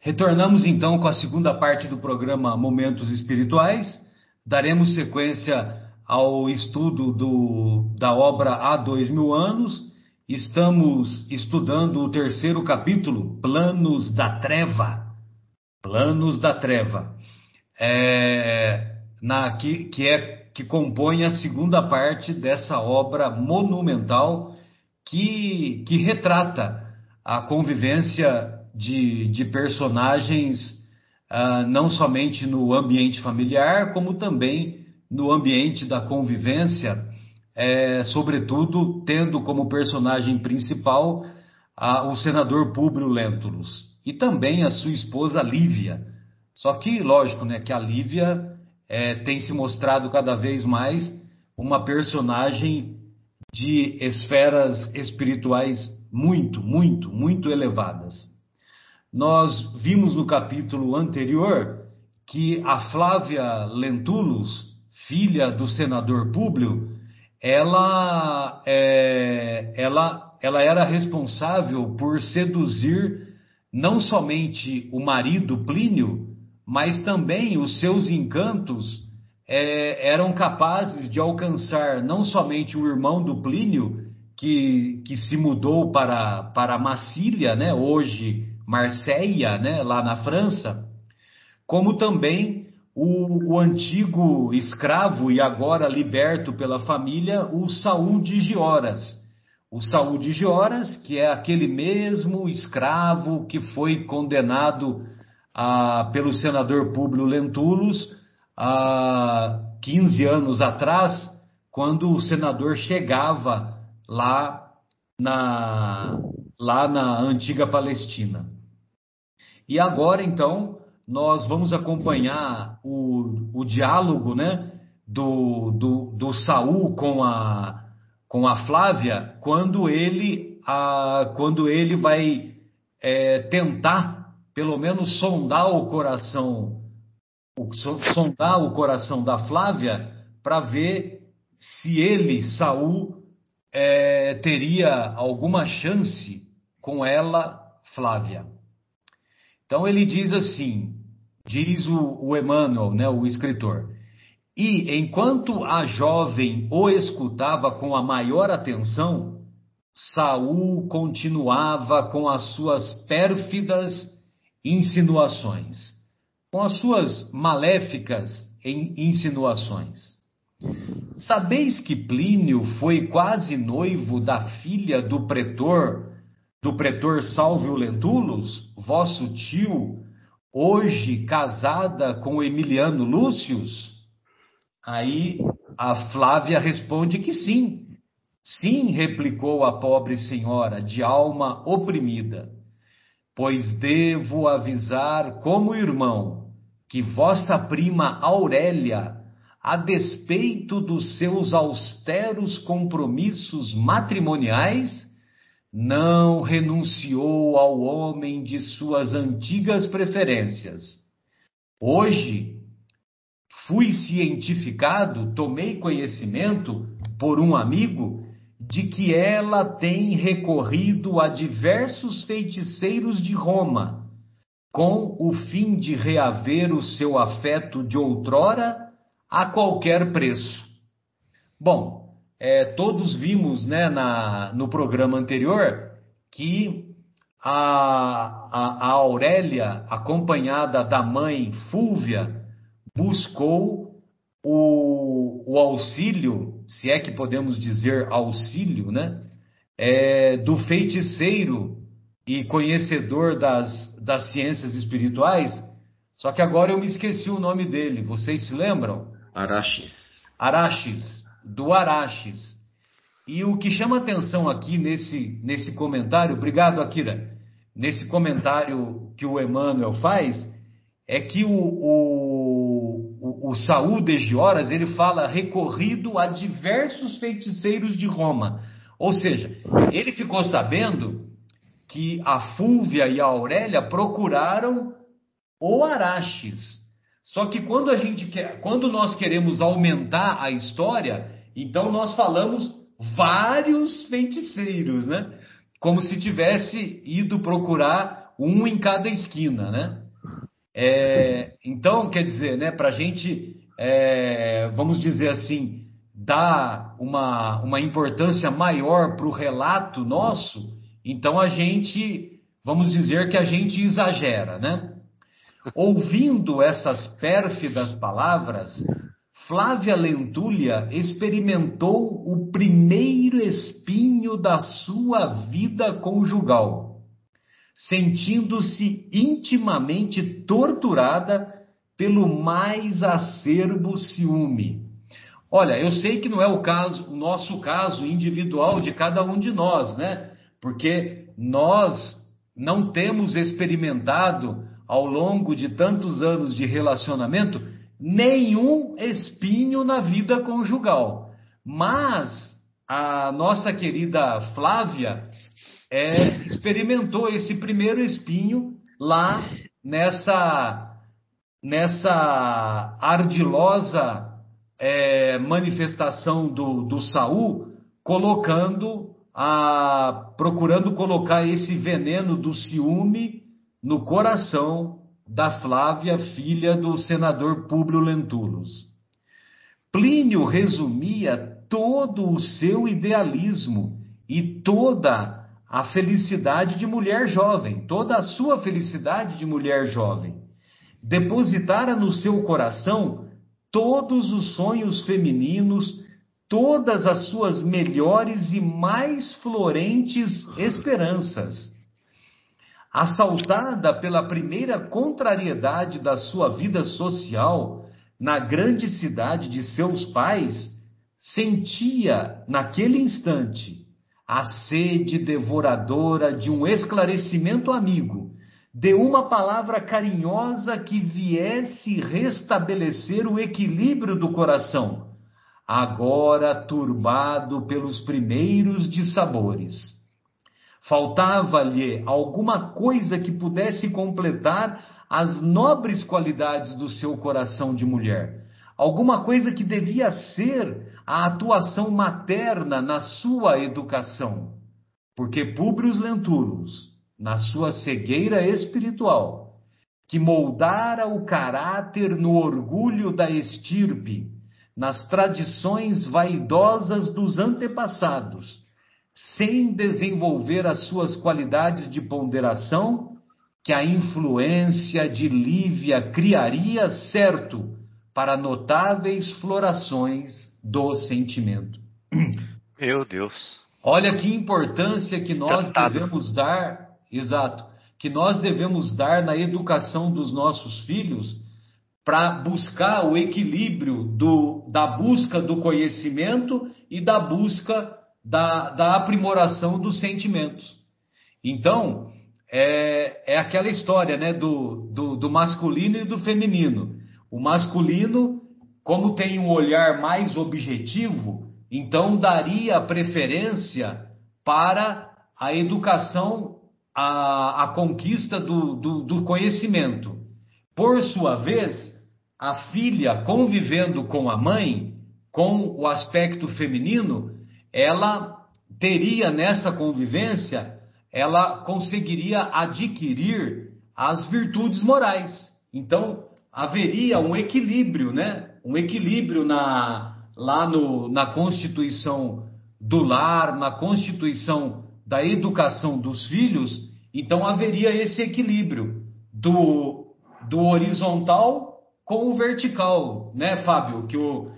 Retornamos então com a segunda parte do programa Momentos Espirituais. Daremos sequência ao estudo do, da obra Há Dois Mil Anos. Estamos estudando o terceiro capítulo, Planos da Treva. Planos da Treva. É, na, que, que, é, que compõe a segunda parte dessa obra monumental que, que retrata a convivência de, de personagens uh, não somente no ambiente familiar, como também no ambiente da convivência, é, sobretudo tendo como personagem principal o senador Públio Lentulus e também a sua esposa Lívia. Só que, lógico, né, que a Lívia é, tem se mostrado cada vez mais uma personagem de esferas espirituais muito, muito, muito elevadas. Nós vimos no capítulo anterior que a Flávia Lentulus, filha do senador Públio, ela, é, ela, ela era responsável por seduzir não somente o marido Plínio, mas também os seus encantos é, eram capazes de alcançar não somente o irmão do Plínio, que, que se mudou para, para Massília, né, hoje Marseille, né, lá na França, como também o, o, antigo escravo e agora liberto pela família, o Saúl de Gioras. O Saúl de Gioras, que é aquele mesmo escravo que foi condenado a, pelo senador Públio Lentulus há 15 anos atrás, quando o senador chegava lá na, lá na antiga Palestina. E agora, então, nós vamos acompanhar o, o diálogo né, do, do, do Saul com a, com a Flávia quando ele, a, quando ele vai é, tentar, pelo menos, sondar o coração, o, sondar o coração da Flávia para ver se ele, Saul, é, teria alguma chance com ela, Flávia. Então ele diz assim, diz o, o Emmanuel, né, o escritor, e enquanto a jovem o escutava com a maior atenção, Saul continuava com as suas pérfidas insinuações, com as suas maléficas insinuações. Sabeis que Plínio foi quase noivo da filha do pretor do pretor Salvio Lentulus, vosso tio, hoje casada com Emiliano Lúcius? Aí a Flávia responde que sim. Sim, replicou a pobre senhora, de alma oprimida. Pois devo avisar como irmão que vossa prima Aurélia, a despeito dos seus austeros compromissos matrimoniais, não renunciou ao homem de suas antigas preferências. Hoje, fui cientificado, tomei conhecimento por um amigo de que ela tem recorrido a diversos feiticeiros de Roma, com o fim de reaver o seu afeto de outrora a qualquer preço. Bom, é, todos vimos né, na, no programa anterior que a, a, a Aurélia, acompanhada da mãe Fúvia, buscou o, o auxílio, se é que podemos dizer auxílio, né, é, do feiticeiro e conhecedor das, das ciências espirituais. Só que agora eu me esqueci o nome dele. Vocês se lembram? Araxes. Araxes do Araches. E o que chama atenção aqui nesse, nesse comentário, obrigado Akira, nesse comentário que o Emmanuel faz, é que o, o, o, Saúl de Gioras, ele fala recorrido a diversos feiticeiros de Roma. Ou seja, ele ficou sabendo que a Fúvia e a Aurélia procuraram o Araches. Só que quando a gente quer, quando nós queremos aumentar a história, então nós falamos vários feiticeiros, né? Como se tivesse ido procurar um em cada esquina, né? É, então, quer dizer, né, para a gente, é, vamos dizer assim, dar uma, uma importância maior para o relato nosso, então a gente, vamos dizer que a gente exagera, né? Ouvindo essas pérfidas palavras, Flávia Lentulha experimentou o primeiro espinho da sua vida conjugal, sentindo-se intimamente torturada pelo mais acerbo ciúme. Olha, eu sei que não é o caso, o nosso caso individual de cada um de nós, né? Porque nós não temos experimentado ao longo de tantos anos de relacionamento nenhum espinho na vida conjugal. Mas a nossa querida Flávia é, experimentou esse primeiro espinho lá nessa, nessa ardilosa é, manifestação do, do Saul, colocando a, procurando colocar esse veneno do ciúme no coração da Flávia, filha do senador Públio Lentulus. Plínio resumia todo o seu idealismo e toda a felicidade de mulher jovem, toda a sua felicidade de mulher jovem. Depositara no seu coração todos os sonhos femininos, todas as suas melhores e mais florentes esperanças assaltada pela primeira contrariedade da sua vida social na grande cidade de seus pais, sentia, naquele instante, a sede devoradora de um esclarecimento amigo, de uma palavra carinhosa que viesse restabelecer o equilíbrio do coração, agora turbado pelos primeiros dissabores. Faltava-lhe alguma coisa que pudesse completar as nobres qualidades do seu coração de mulher. Alguma coisa que devia ser a atuação materna na sua educação. Porque Públio Lentulus, na sua cegueira espiritual, que moldara o caráter no orgulho da estirpe, nas tradições vaidosas dos antepassados, sem desenvolver as suas qualidades de ponderação, que a influência de Lívia criaria certo para notáveis florações do sentimento. Meu Deus. Olha que importância que nós Tratado. devemos dar, exato, que nós devemos dar na educação dos nossos filhos para buscar o equilíbrio do, da busca do conhecimento e da busca da, da aprimoração dos sentimentos. Então, é, é aquela história né, do, do, do masculino e do feminino. O masculino, como tem um olhar mais objetivo, então daria preferência para a educação, a, a conquista do, do, do conhecimento. Por sua vez, a filha convivendo com a mãe, com o aspecto feminino, ela teria nessa convivência, ela conseguiria adquirir as virtudes morais. Então, haveria um equilíbrio, né? Um equilíbrio na, lá no, na constituição do lar, na constituição da educação dos filhos. Então, haveria esse equilíbrio do, do horizontal com o vertical, né, Fábio? Que o,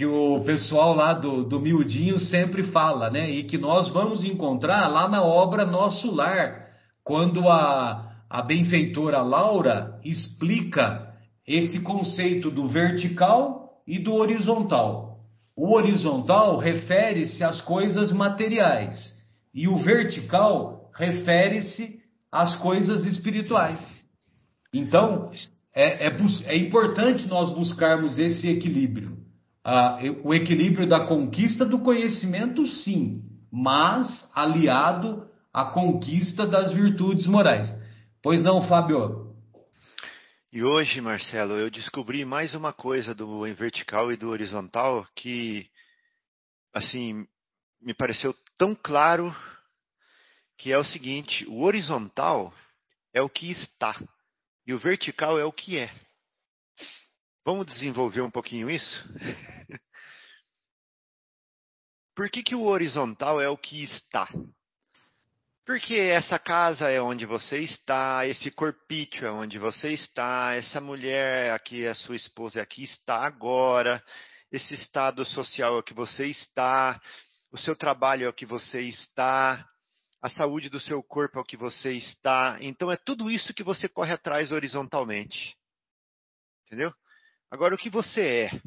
que o pessoal lá do, do Miudinho sempre fala, né? E que nós vamos encontrar lá na obra Nosso Lar, quando a, a benfeitora Laura explica esse conceito do vertical e do horizontal. O horizontal refere-se às coisas materiais e o vertical refere-se às coisas espirituais. Então, é, é, é importante nós buscarmos esse equilíbrio o equilíbrio da conquista do conhecimento, sim, mas aliado à conquista das virtudes morais. Pois não, Fábio? E hoje, Marcelo, eu descobri mais uma coisa do vertical e do horizontal que, assim, me pareceu tão claro que é o seguinte: o horizontal é o que está e o vertical é o que é. Vamos desenvolver um pouquinho isso? Por que, que o horizontal é o que está? Porque essa casa é onde você está, esse corpício é onde você está, essa mulher aqui, a sua esposa aqui está agora, esse estado social é o que você está, o seu trabalho é o que você está, a saúde do seu corpo é o que você está. Então é tudo isso que você corre atrás horizontalmente. Entendeu? Agora, o que você é?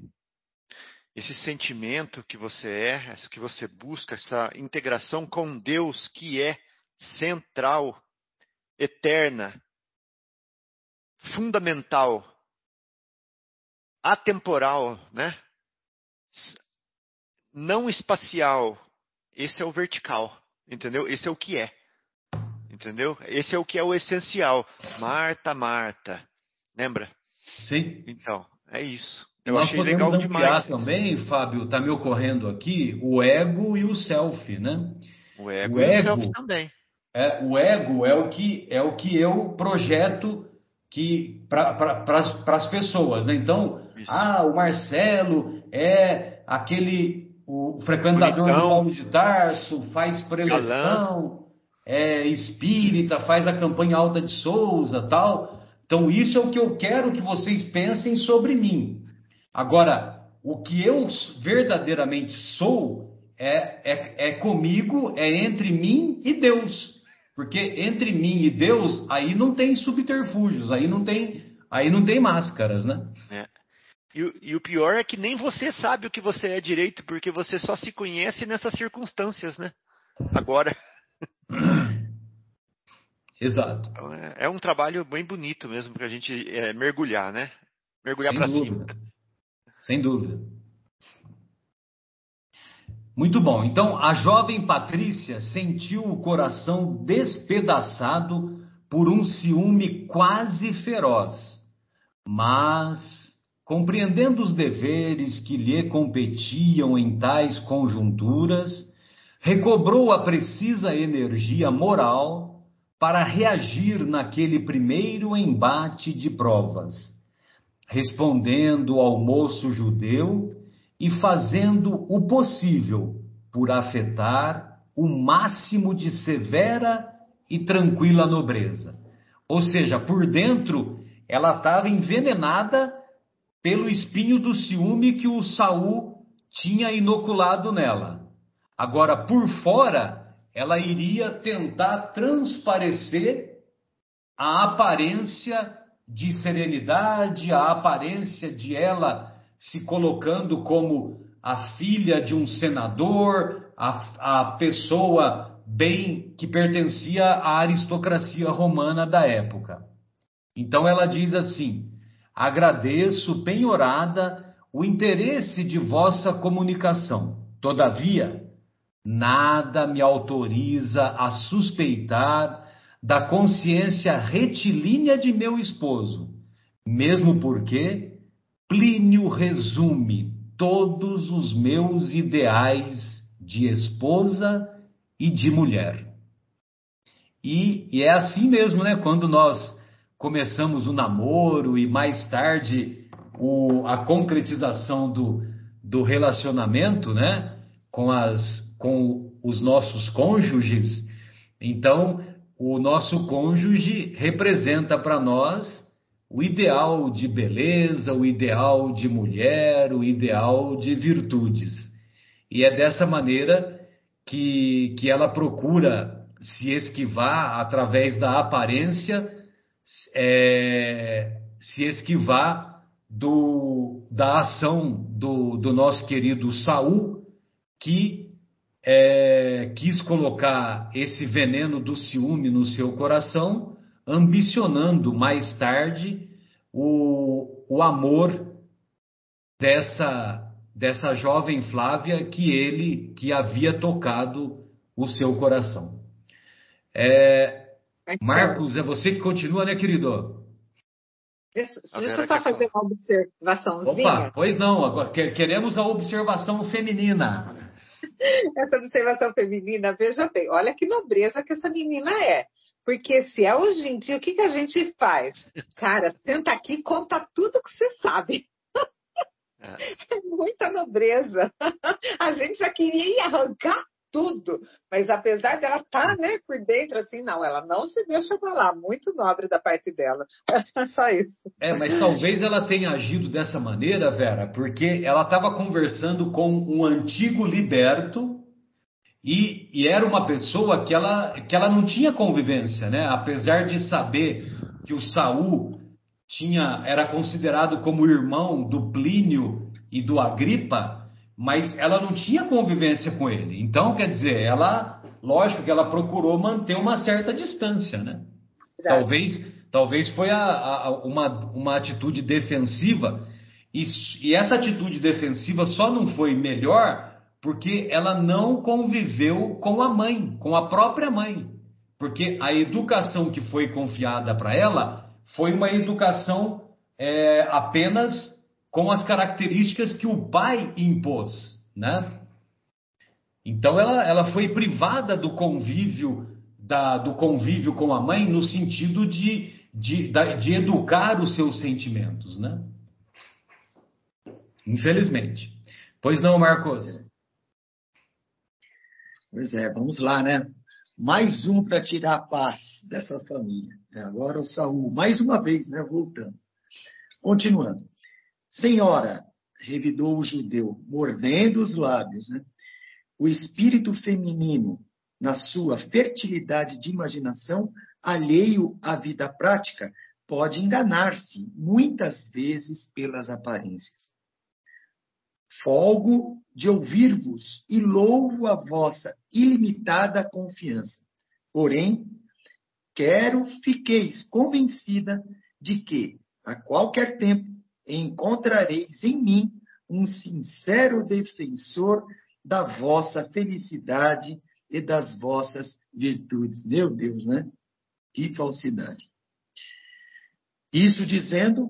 Esse sentimento que você é, essa que você busca, essa integração com Deus que é central, eterna, fundamental, atemporal, né? Não espacial. Esse é o vertical, entendeu? Esse é o que é. Entendeu? Esse é o que é o essencial. Marta, Marta. Lembra? Sim. Então, é isso. Eu Nós achei legal demais. também, Fábio, está me ocorrendo aqui, o ego e o self, né? O ego, o ego e o self também. É, o ego é o que é o que eu projeto que para pra, as pessoas, né? Então, Isso. ah, o Marcelo é aquele o frequentador Bonitão. do Paulo de Tarso, faz preleção, é espírita, faz a campanha Alta de Souza, tal. Então, isso é o que eu quero que vocês pensem sobre mim. Agora, o que eu verdadeiramente sou é, é, é comigo, é entre mim e Deus. Porque entre mim e Deus, aí não tem subterfúgios, aí não tem, aí não tem máscaras, né? É. E, e, o pior é que nem você sabe o que você é direito, porque você só se conhece nessas circunstâncias, né? Agora. Exato. Então é, é, um trabalho bem bonito mesmo para a gente é, mergulhar, né? Mergulhar para cima. Sem dúvida. Muito bom. Então, a jovem Patrícia sentiu o coração despedaçado por um ciúme quase feroz, mas, compreendendo os deveres que lhe competiam em tais conjunturas, recobrou a precisa energia moral para reagir naquele primeiro embate de provas, respondendo ao moço judeu e fazendo o possível por afetar o máximo de severa e tranquila nobreza. Ou seja, por dentro ela estava envenenada pelo espinho do ciúme que o Saul tinha inoculado nela. Agora, por fora, ela iria tentar transparecer a aparência de serenidade, a aparência de ela se colocando como a filha de um senador, a, a pessoa bem que pertencia à aristocracia romana da época. Então ela diz assim: agradeço penhorada o interesse de vossa comunicação. Todavia, nada me autoriza a suspeitar da consciência retilínea de meu esposo, mesmo porque Plínio resume todos os meus ideais de esposa e de mulher. E, e, é assim mesmo, né? Quando nós começamos o namoro e mais tarde o, a concretização do, do relacionamento, né? Com, as, com os nossos cônjuges, então o nosso cônjuge representa para nós o ideal de beleza, o ideal de mulher, o ideal de virtudes. E é dessa maneira que, que ela procura se esquivar através da aparência, é, se esquivar do, da ação do, do nosso querido Saul, que é, quis colocar esse veneno do ciúme no seu coração ambicionando mais tarde o, o amor dessa, dessa jovem Flávia que ele que havia tocado o seu coração. É, Marcos, é você que continua, né, querido? Deixa, deixa eu só fazer uma observaçãozinha. Opa, pois não, agora queremos a observação feminina. essa observação feminina, veja bem, olha que nobreza que essa menina é. Porque se é hoje em dia, o que, que a gente faz? Cara, senta aqui e conta tudo que você sabe. É. é muita nobreza. A gente já queria arrancar tudo. Mas apesar dela estar tá, né, por dentro, assim, não, ela não se deixa falar. Muito nobre da parte dela. Só isso. É, mas talvez ela tenha agido dessa maneira, Vera, porque ela estava conversando com um antigo liberto e, e, era uma pessoa que ela, que ela não tinha convivência, né? Apesar de saber que o Saul tinha, era considerado como irmão do Plínio e do Agripa, mas ela não tinha convivência com ele. Então, quer dizer, ela, lógico que ela procurou manter uma certa distância, né? Talvez, talvez foi a, a, uma, uma atitude defensiva, e, e essa atitude defensiva só não foi melhor porque ela não conviveu com a mãe, com a própria mãe. Porque a educação que foi confiada para ela foi uma educação é, apenas com as características que o pai impôs, né? Então ela, ela foi privada do convívio da, do convívio com a mãe no sentido de, de, de educar os seus sentimentos, né? Infelizmente. Pois não, Marcos? Pois é, vamos lá, né? Mais um para tirar a paz dessa família. Agora o Saul, mais uma vez, né? Voltando. Continuando. Senhora, revidou o judeu, mordendo os lábios, né? o espírito feminino, na sua fertilidade de imaginação, alheio à vida prática, pode enganar-se muitas vezes pelas aparências. Folgo de ouvir-vos e louvo a vossa ilimitada confiança. Porém, quero fiqueis convencida de que, a qualquer tempo, encontrareis em mim um sincero defensor da vossa felicidade e das vossas virtudes. Meu Deus, né? Que falsidade. Isso dizendo,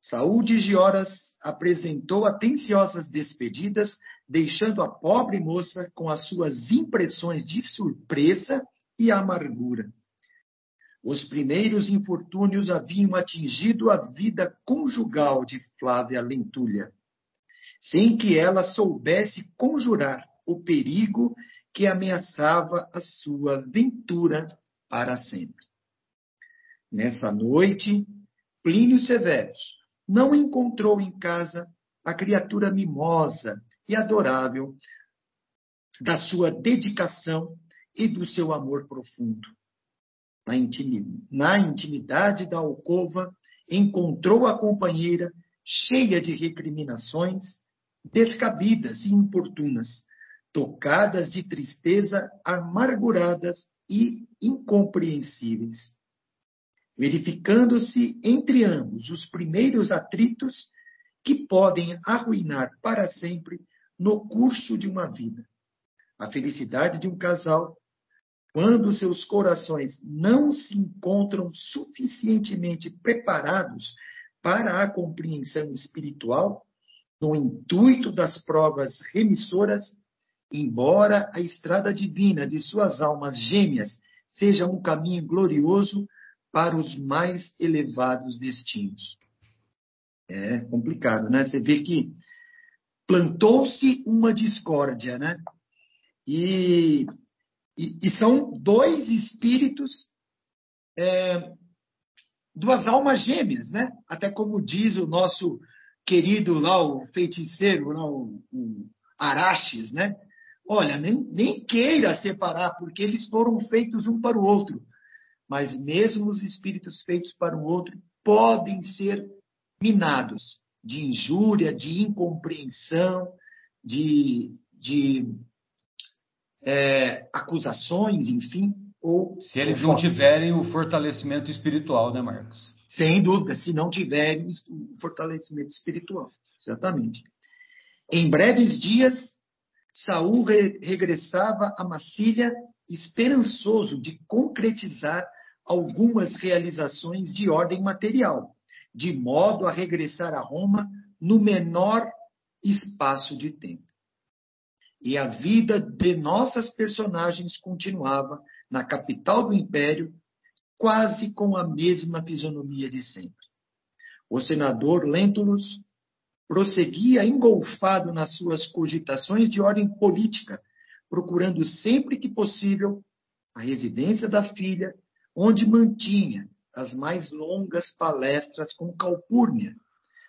Saúl de Gioras apresentou atenciosas despedidas, deixando a pobre moça com as suas impressões de surpresa e amargura. Os primeiros infortúnios haviam atingido a vida conjugal de Flávia Lentulha, sem que ela soubesse conjurar o perigo que ameaçava a sua ventura para sempre. Nessa noite, Plínio Severus não encontrou em casa a criatura mimosa e adorável da sua dedicação e do seu amor profundo na intimidade da alcova, encontrou a companheira cheia de recriminações, descabidas e importunas, tocadas de tristeza, amarguradas e incompreensíveis. Verificando-se entre ambos os primeiros atritos que podem arruinar para sempre no curso de uma vida. A felicidade de um casal quando seus corações não se encontram suficientemente preparados para a compreensão espiritual, no intuito das provas remissoras, embora a estrada divina de suas almas gêmeas seja um caminho glorioso para os mais elevados destinos. É complicado, né? Você vê que plantou-se uma discórdia, né? E e, e são dois espíritos, é, duas almas gêmeas, né? Até como diz o nosso querido lá, o feiticeiro, lá, o, o Araches, né? Olha, nem, nem queira separar, porque eles foram feitos um para o outro. Mas mesmo os espíritos feitos para o outro podem ser minados de injúria, de incompreensão, de, de é, acusações, enfim, ou se eles não tiverem o fortalecimento espiritual, né, Marcos? Sem dúvida, se não tiverem o fortalecimento espiritual, exatamente. Em breves dias, Saul re regressava a Massília esperançoso de concretizar algumas realizações de ordem material, de modo a regressar a Roma no menor espaço de tempo. E a vida de nossas personagens continuava na capital do império, quase com a mesma fisionomia de sempre. O senador Lentulus prosseguia engolfado nas suas cogitações de ordem política, procurando sempre que possível a residência da filha, onde mantinha as mais longas palestras com Calpurnia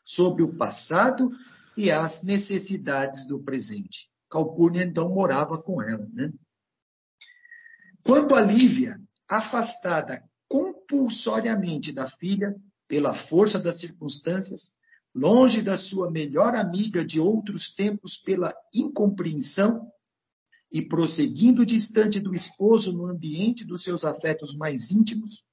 sobre o passado e as necessidades do presente. Calpurnia então morava com ela. Né? Quando a Lívia, afastada compulsoriamente da filha, pela força das circunstâncias, longe da sua melhor amiga de outros tempos pela incompreensão, e prosseguindo distante do esposo no ambiente dos seus afetos mais íntimos,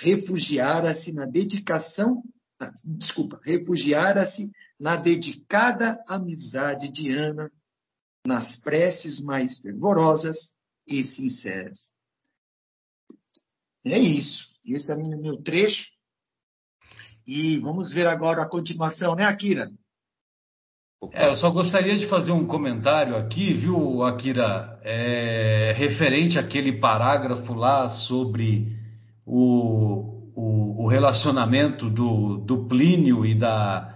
refugiara-se na dedicação, ah, desculpa, refugiara-se na dedicada amizade de Ana, nas preces mais fervorosas e sinceras. É isso. Esse é o meu trecho. E vamos ver agora a continuação, né, Akira? É, eu só gostaria de fazer um comentário aqui, viu, Akira, é, referente àquele parágrafo lá sobre o, o, o relacionamento do, do, Plínio e, da,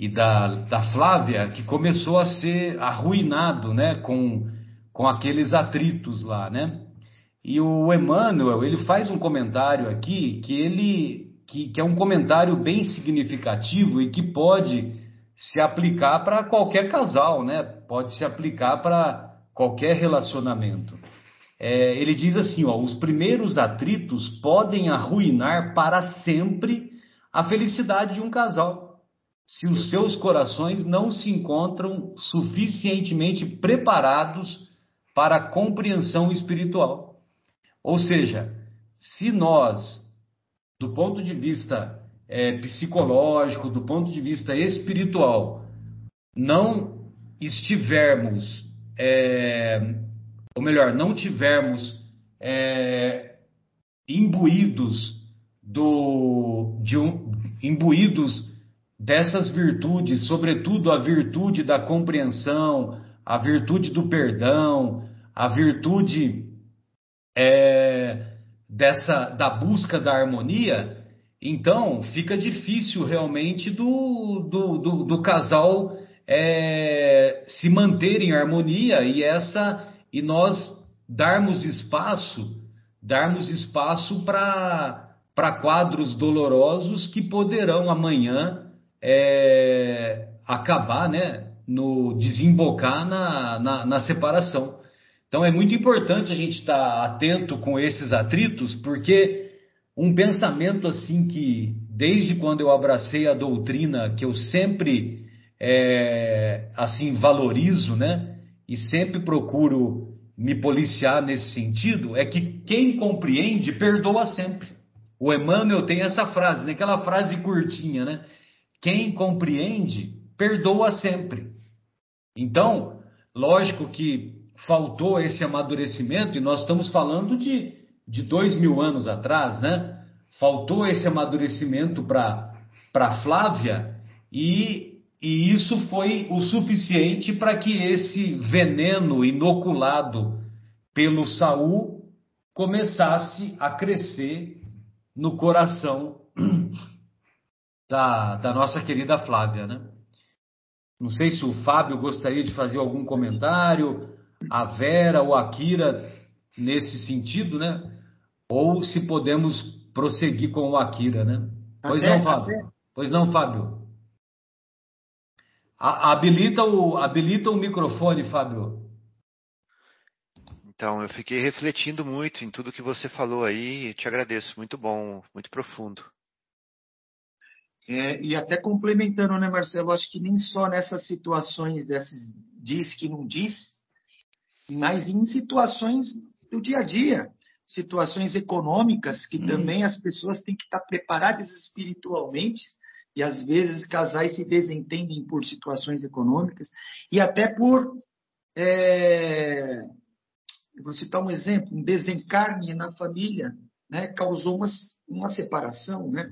e da, da Flávia, que começou a ser arruinado né, com, com aqueles atritos lá, né? E o Emmanuel, ele faz um comentário aqui que ele que, que é um comentário bem significativo e que pode se aplicar para qualquer casal, né? Pode se aplicar para qualquer relacionamento. É, ele diz assim: ó, os primeiros atritos podem arruinar para sempre a felicidade de um casal, se os seus corações não se encontram suficientemente preparados para a compreensão espiritual. Ou seja, se nós do ponto de vista é, psicológico, do ponto de vista espiritual, não estivermos, é, ou melhor, não tivermos é, imbuídos do, de um, imbuídos dessas virtudes, sobretudo a virtude da compreensão, a virtude do perdão, a virtude é, dessa da busca da harmonia, então fica difícil realmente do, do, do, do casal é, se manter em harmonia e essa e nós darmos espaço, darmos espaço para para quadros dolorosos que poderão amanhã é, acabar, né, no desembocar na, na, na separação. Então é muito importante a gente estar atento com esses atritos, porque um pensamento assim que, desde quando eu abracei a doutrina, que eu sempre é, assim valorizo, né? E sempre procuro me policiar nesse sentido, é que quem compreende perdoa sempre. O Emmanuel tem essa frase, né? aquela frase curtinha, né? Quem compreende perdoa sempre. Então, lógico que faltou esse amadurecimento, e nós estamos falando de, de dois mil anos atrás, né? Faltou esse amadurecimento para Flávia, e, e isso foi o suficiente para que esse veneno inoculado pelo Saul começasse a crescer no coração da, da nossa querida Flávia, né? Não sei se o Fábio gostaria de fazer algum comentário, a Vera ou a Kira nesse sentido, né? Ou se podemos prosseguir com o Akira, né? Pois não, Fábio. Pois não, Fábio. A, habilita, o, habilita o microfone, Fábio. Então, eu fiquei refletindo muito em tudo que você falou aí. Te agradeço. Muito bom, muito profundo. É, e até complementando, né, Marcelo? Acho que nem só nessas situações desses diz que não diz, mas em situações do dia a dia, situações econômicas que hum. também as pessoas têm que estar preparadas espiritualmente e às vezes casais se desentendem por situações econômicas e até por é, vou citar um exemplo, um desencarne na família, né, causou uma, uma separação, né?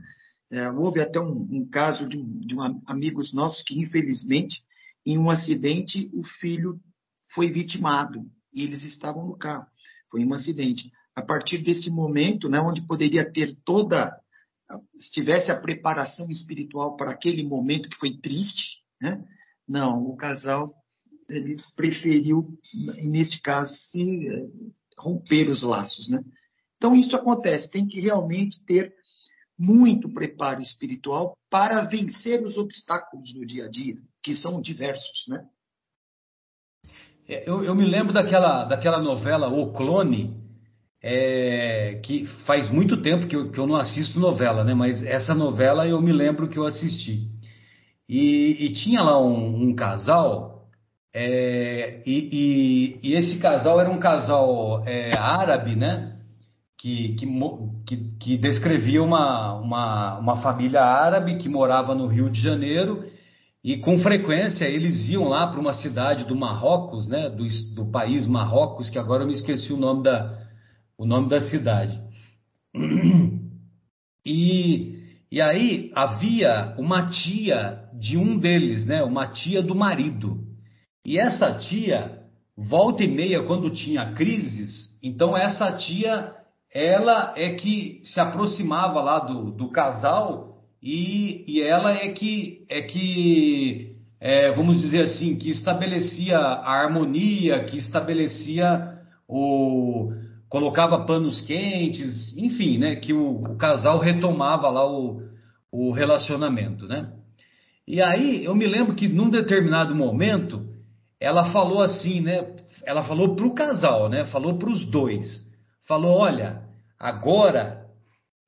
É, houve até um, um caso de, de um amigos nossos que infelizmente em um acidente o filho foi vitimado e eles estavam no carro. Foi um acidente. A partir desse momento, né, onde poderia ter toda, se tivesse a preparação espiritual para aquele momento que foi triste, né, não, o casal ele preferiu, nesse caso, se eh, romper os laços, né? Então isso acontece, tem que realmente ter muito preparo espiritual para vencer os obstáculos do dia a dia, que são diversos, né? É, eu, eu me lembro daquela, daquela novela O Clone, é, que faz muito tempo que eu, que eu não assisto novela, né? Mas essa novela eu me lembro que eu assisti. E, e tinha lá um, um casal, é, e, e, e, esse casal era um casal é, árabe, né? Que, que, que, descrevia uma, uma, uma família árabe que morava no Rio de Janeiro e com frequência eles iam lá para uma cidade do Marrocos, né, do, do país Marrocos, que agora eu me esqueci o nome da, o nome da cidade. E, e aí havia uma tia de um deles, né, uma tia do marido. E essa tia, volta e meia, quando tinha crises, então essa tia, ela é que se aproximava lá do, do casal e, e ela é que, é que é, vamos dizer assim, que estabelecia a harmonia, que estabelecia o. colocava panos quentes, enfim, né? Que o, o casal retomava lá o, o relacionamento, né? E aí eu me lembro que num determinado momento ela falou assim, né? Ela falou para o casal, né? Falou para os dois. Falou: olha, agora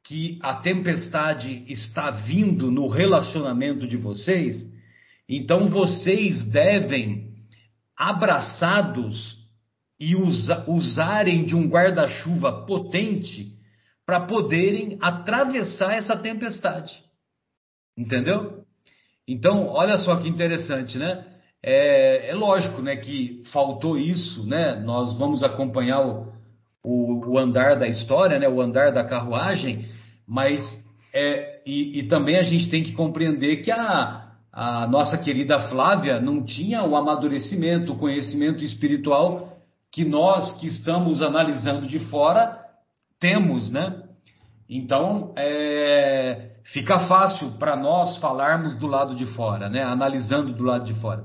que a tempestade está vindo no relacionamento de vocês, então vocês devem, abraçados e usa, usarem de um guarda-chuva potente para poderem atravessar essa tempestade. Entendeu? Então, olha só que interessante, né? É, é lógico, né, que faltou isso, né? Nós vamos acompanhar o, o, o, andar da história, né, o andar da carruagem, mas é, e, e, também a gente tem que compreender que a, a nossa querida Flávia não tinha o amadurecimento, o conhecimento espiritual que nós que estamos analisando de fora temos, né? Então, é, fica fácil para nós falarmos do lado de fora, né? Analisando do lado de fora.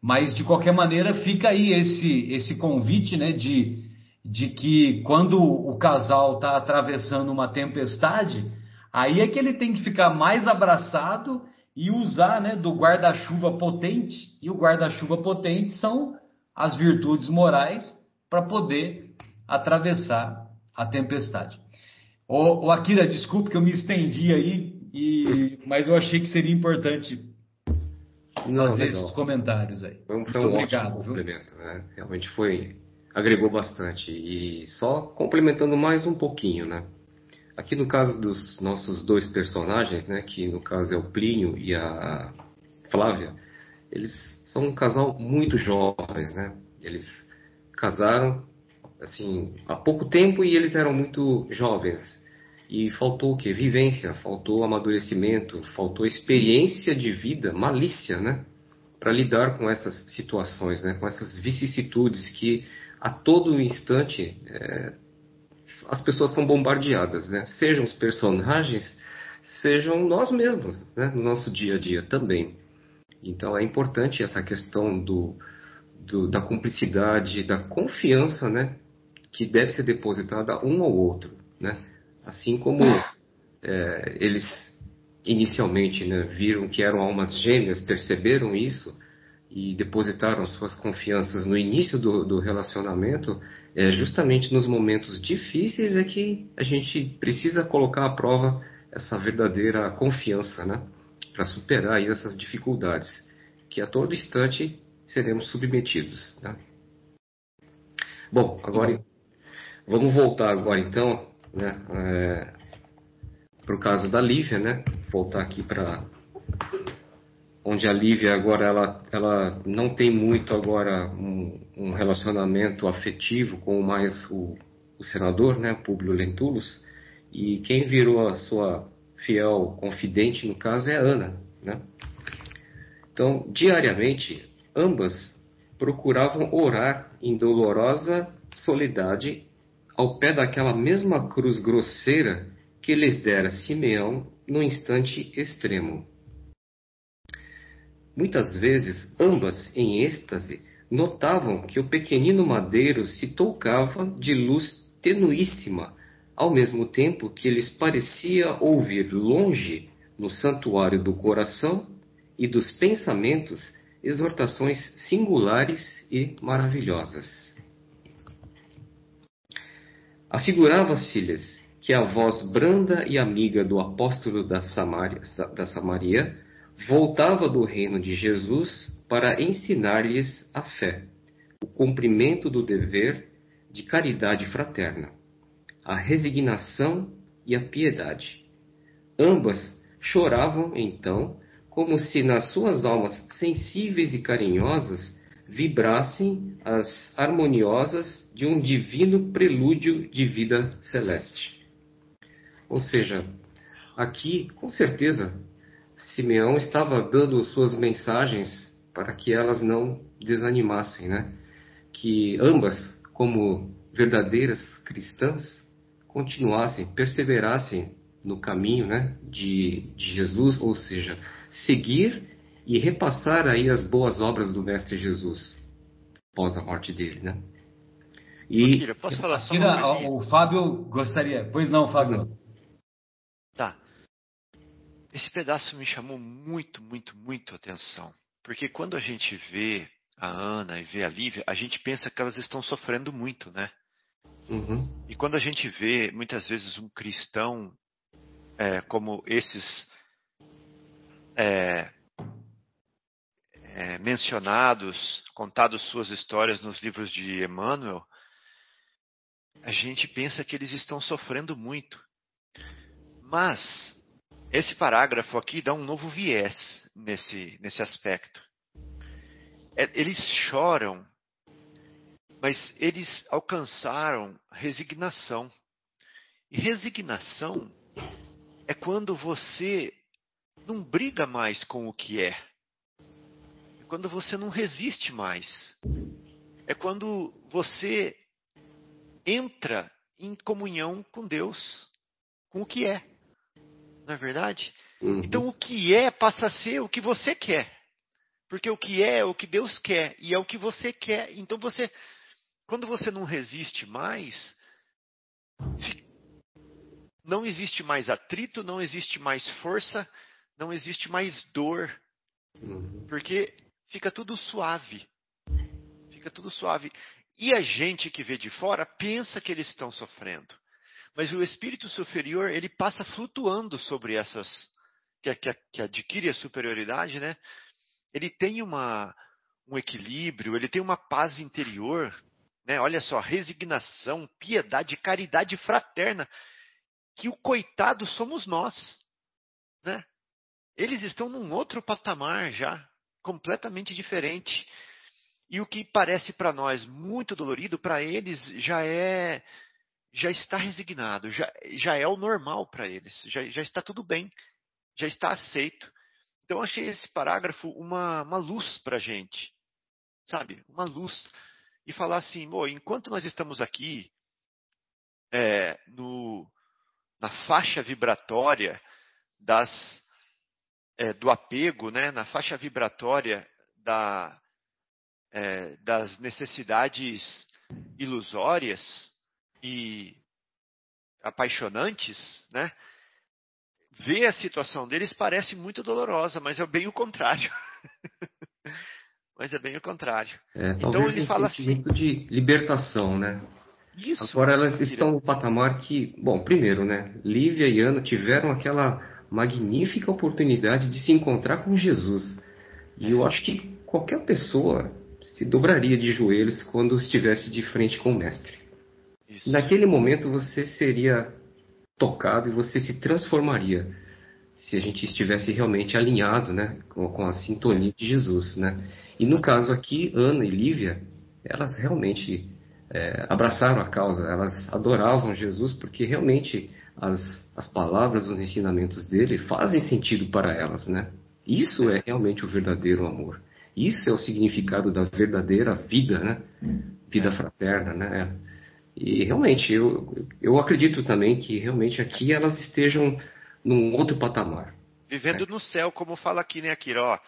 Mas, de qualquer maneira, fica aí esse, esse convite, né? De, de que quando o casal está atravessando uma tempestade, aí é que ele tem que ficar mais abraçado e usar né, do guarda-chuva potente. E o guarda-chuva potente são as virtudes morais para poder atravessar a tempestade. Ô, ô, Akira, desculpe que eu me estendi aí, e, mas eu achei que seria importante Não, fazer legal. esses comentários aí. Foi um, foi um obrigado, ótimo complemento. Né? Realmente foi agregou bastante. E só complementando mais um pouquinho, né? Aqui no caso dos nossos dois personagens, né, que no caso é o Plínio e a Flávia, eles são um casal muito jovens, né? Eles casaram assim há pouco tempo e eles eram muito jovens. E faltou o quê? Vivência, faltou amadurecimento, faltou experiência de vida, malícia, né? Para lidar com essas situações, né? Com essas vicissitudes que a todo instante é, as pessoas são bombardeadas, né? Sejam os personagens, sejam nós mesmos, né? No nosso dia a dia também. Então é importante essa questão do, do, da cumplicidade, da confiança, né? Que deve ser depositada um ao outro, né? Assim como é, eles inicialmente né, viram que eram almas gêmeas, perceberam isso, e depositaram suas confianças no início do, do relacionamento, é justamente nos momentos difíceis é que a gente precisa colocar à prova essa verdadeira confiança, né? Para superar aí essas dificuldades que a todo instante seremos submetidos. Né? Bom, agora vamos voltar agora então, né? É, para o caso da Lívia, né? Voltar aqui para onde a Lívia agora ela, ela não tem muito agora um, um relacionamento afetivo com mais o, o senador, né, Públio Lentulus, e quem virou a sua fiel confidente no caso é a Ana, né? Então, diariamente, ambas procuravam orar em dolorosa soledade ao pé daquela mesma cruz grosseira que lhes dera Simeão no instante extremo. Muitas vezes, ambas, em êxtase, notavam que o pequenino madeiro se tocava de luz tenuíssima, ao mesmo tempo que lhes parecia ouvir longe, no santuário do coração e dos pensamentos, exortações singulares e maravilhosas. Afigurava-se-lhes que a voz branda e amiga do apóstolo da Samaria, da Samaria voltava do reino de Jesus para ensinar-lhes a fé, o cumprimento do dever de caridade fraterna, a resignação e a piedade. Ambas choravam então, como se nas suas almas sensíveis e carinhosas vibrassem as harmoniosas de um divino prelúdio de vida celeste. Ou seja, aqui, com certeza, Simeão estava dando suas mensagens para que elas não desanimassem, né? Que ambas, como verdadeiras cristãs, continuassem, perseverassem no caminho, né, de, de Jesus, ou seja, seguir e repassar aí as boas obras do Mestre Jesus após a morte dele, né? E Kira, posso falar só Kira, o Fábio gostaria. Pois não, Fábio. Esse pedaço me chamou muito, muito, muito atenção, porque quando a gente vê a Ana e vê a Lívia, a gente pensa que elas estão sofrendo muito, né? Uhum. E quando a gente vê muitas vezes um cristão é, como esses é, é, mencionados, contados suas histórias nos livros de Emmanuel, a gente pensa que eles estão sofrendo muito. Mas esse parágrafo aqui dá um novo viés nesse, nesse aspecto. É, eles choram, mas eles alcançaram resignação. E resignação é quando você não briga mais com o que é quando você não resiste mais. É quando você entra em comunhão com Deus, com o que é. Não é verdade? Uhum. Então o que é passa a ser o que você quer. Porque o que é é o que Deus quer e é o que você quer. Então você, quando você não resiste mais, não existe mais atrito, não existe mais força, não existe mais dor. Uhum. Porque fica tudo suave. Fica tudo suave. E a gente que vê de fora pensa que eles estão sofrendo. Mas o espírito superior, ele passa flutuando sobre essas. que, que, que adquire a superioridade, né? Ele tem uma, um equilíbrio, ele tem uma paz interior. Né? Olha só, resignação, piedade, caridade fraterna. Que o coitado somos nós. Né? Eles estão num outro patamar já completamente diferente. E o que parece para nós muito dolorido, para eles já é já está resignado, já, já é o normal para eles, já, já está tudo bem, já está aceito. Então achei esse parágrafo uma, uma luz para a gente, sabe? Uma luz. E falar assim, enquanto nós estamos aqui é, no, na faixa vibratória das é, do apego, né, na faixa vibratória da, é, das necessidades ilusórias e apaixonantes, né, ver a situação deles parece muito dolorosa, mas é bem o contrário. mas é bem o contrário. É, então ele um fala assim de libertação, né? Isso. Agora elas estão no patamar que, bom, primeiro, né? Lívia e Ana tiveram aquela magnífica oportunidade de se encontrar com Jesus. E eu acho que qualquer pessoa se dobraria de joelhos quando estivesse de frente com o Mestre. Isso. Naquele momento você seria tocado e você se transformaria se a gente estivesse realmente alinhado né, com, com a sintonia de Jesus. Né? E no caso aqui, Ana e Lívia, elas realmente é, abraçaram a causa, elas adoravam Jesus porque realmente as, as palavras, os ensinamentos dele fazem sentido para elas, né? Isso é realmente o verdadeiro amor. Isso é o significado da verdadeira vida, né? Vida fraterna, né? E realmente, eu, eu acredito também que realmente aqui elas estejam num outro patamar. Vivendo né? no céu, como fala aqui, né, Akira? Ó,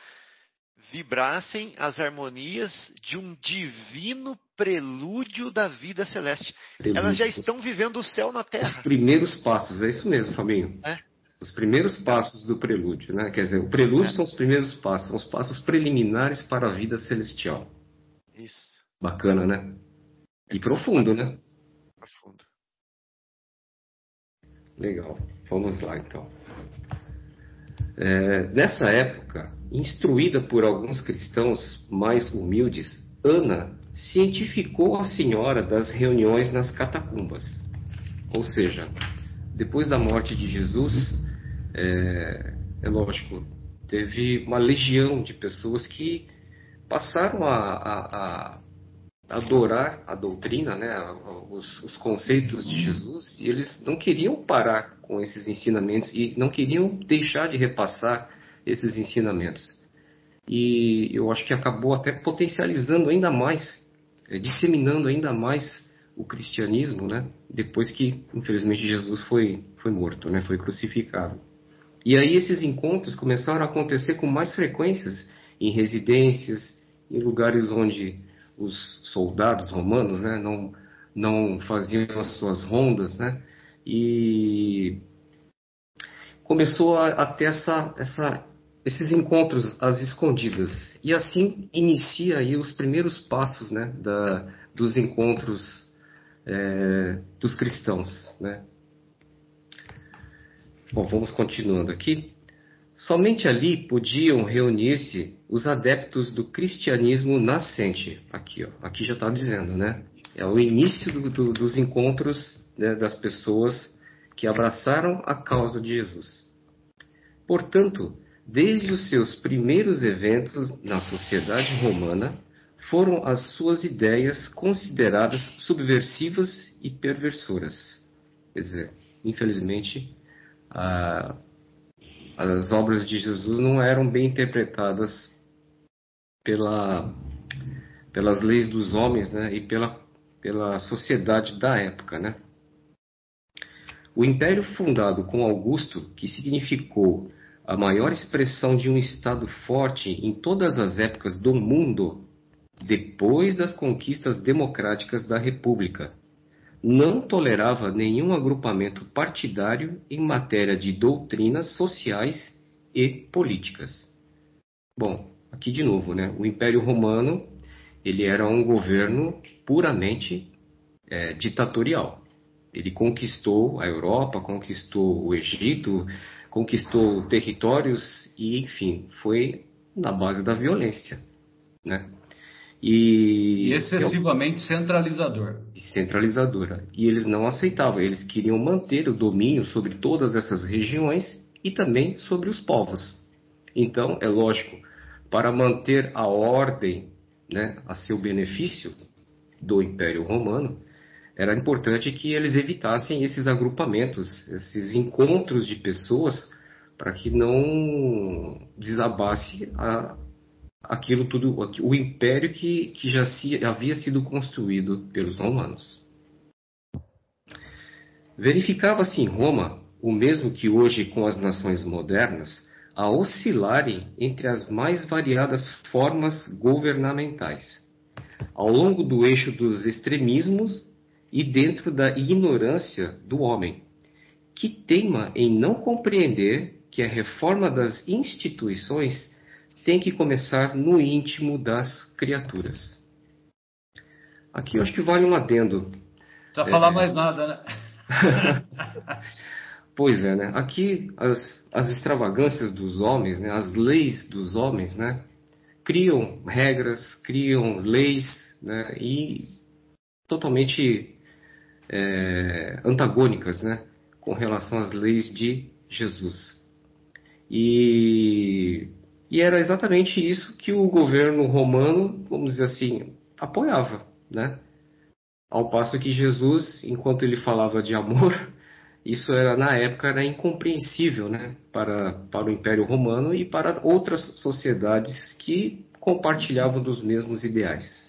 vibrassem as harmonias de um divino prelúdio da vida celeste. Prelúdio. Elas já estão vivendo o céu na Terra. Os primeiros passos, é isso mesmo, Fabinho. É. Os primeiros passos do prelúdio, né? Quer dizer, o prelúdio é. são os primeiros passos, são os passos preliminares para a vida celestial. Isso. Bacana, né? E profundo, né? Profundo. Legal. Vamos lá, então. É, nessa época, instruída por alguns cristãos mais humildes, Ana cientificou a senhora das reuniões nas catacumbas. Ou seja, depois da morte de Jesus, é, é lógico, teve uma legião de pessoas que passaram a, a adorar a doutrina, né, os, os, conceitos de Jesus, e eles não queriam parar com esses ensinamentos e não queriam deixar de repassar esses ensinamentos. E eu acho que acabou até potencializando ainda mais, é, disseminando ainda mais o cristianismo, né, depois que, infelizmente, Jesus foi, foi morto, né, foi crucificado. E aí esses encontros começaram a acontecer com mais frequências em residências, em lugares onde os soldados romanos né, não, não faziam as suas rondas, né, e começou a, a ter essa, essa, esses encontros às escondidas. E assim inicia aí os primeiros passos né, da, dos encontros é, dos cristãos. Né. Bom, vamos continuando aqui. Somente ali podiam reunir-se os adeptos do cristianismo nascente. Aqui, ó, aqui já está dizendo, né? É o início do, do, dos encontros né, das pessoas que abraçaram a causa de Jesus. Portanto, desde os seus primeiros eventos na sociedade romana, foram as suas ideias consideradas subversivas e perversoras. Quer dizer, infelizmente, a, as obras de Jesus não eram bem interpretadas pela, pelas leis dos homens né, e pela, pela sociedade da época. Né? O império fundado com Augusto, que significou a maior expressão de um Estado forte em todas as épocas do mundo, depois das conquistas democráticas da República, não tolerava nenhum agrupamento partidário em matéria de doutrinas sociais e políticas. Bom, aqui de novo, né? O Império Romano ele era um governo puramente é, ditatorial. Ele conquistou a Europa, conquistou o Egito, conquistou territórios e, enfim, foi na base da violência, né? E, e excessivamente eu, centralizador. Centralizadora. E eles não aceitavam, eles queriam manter o domínio sobre todas essas regiões e também sobre os povos. Então, é lógico, para manter a ordem né, a seu benefício do Império Romano, era importante que eles evitassem esses agrupamentos, esses encontros de pessoas, para que não desabasse a, aquilo tudo, o império que, que já se, havia sido construído pelos romanos. Verificava-se em Roma o mesmo que hoje com as nações modernas, a oscilarem entre as mais variadas formas governamentais, ao longo do eixo dos extremismos e dentro da ignorância do homem, que teima em não compreender que a reforma das instituições tem que começar no íntimo das criaturas. Aqui eu acho que vale um adendo. Precisa é... falar mais nada, né? pois é, né? Aqui as, as extravagâncias dos homens, né? as leis dos homens, né? Criam regras, criam leis, né? E totalmente é, antagônicas, né? Com relação às leis de Jesus. E e era exatamente isso que o governo romano, vamos dizer assim, apoiava, né? Ao passo que Jesus, enquanto ele falava de amor, isso era na época era incompreensível, né, para para o Império Romano e para outras sociedades que compartilhavam dos mesmos ideais.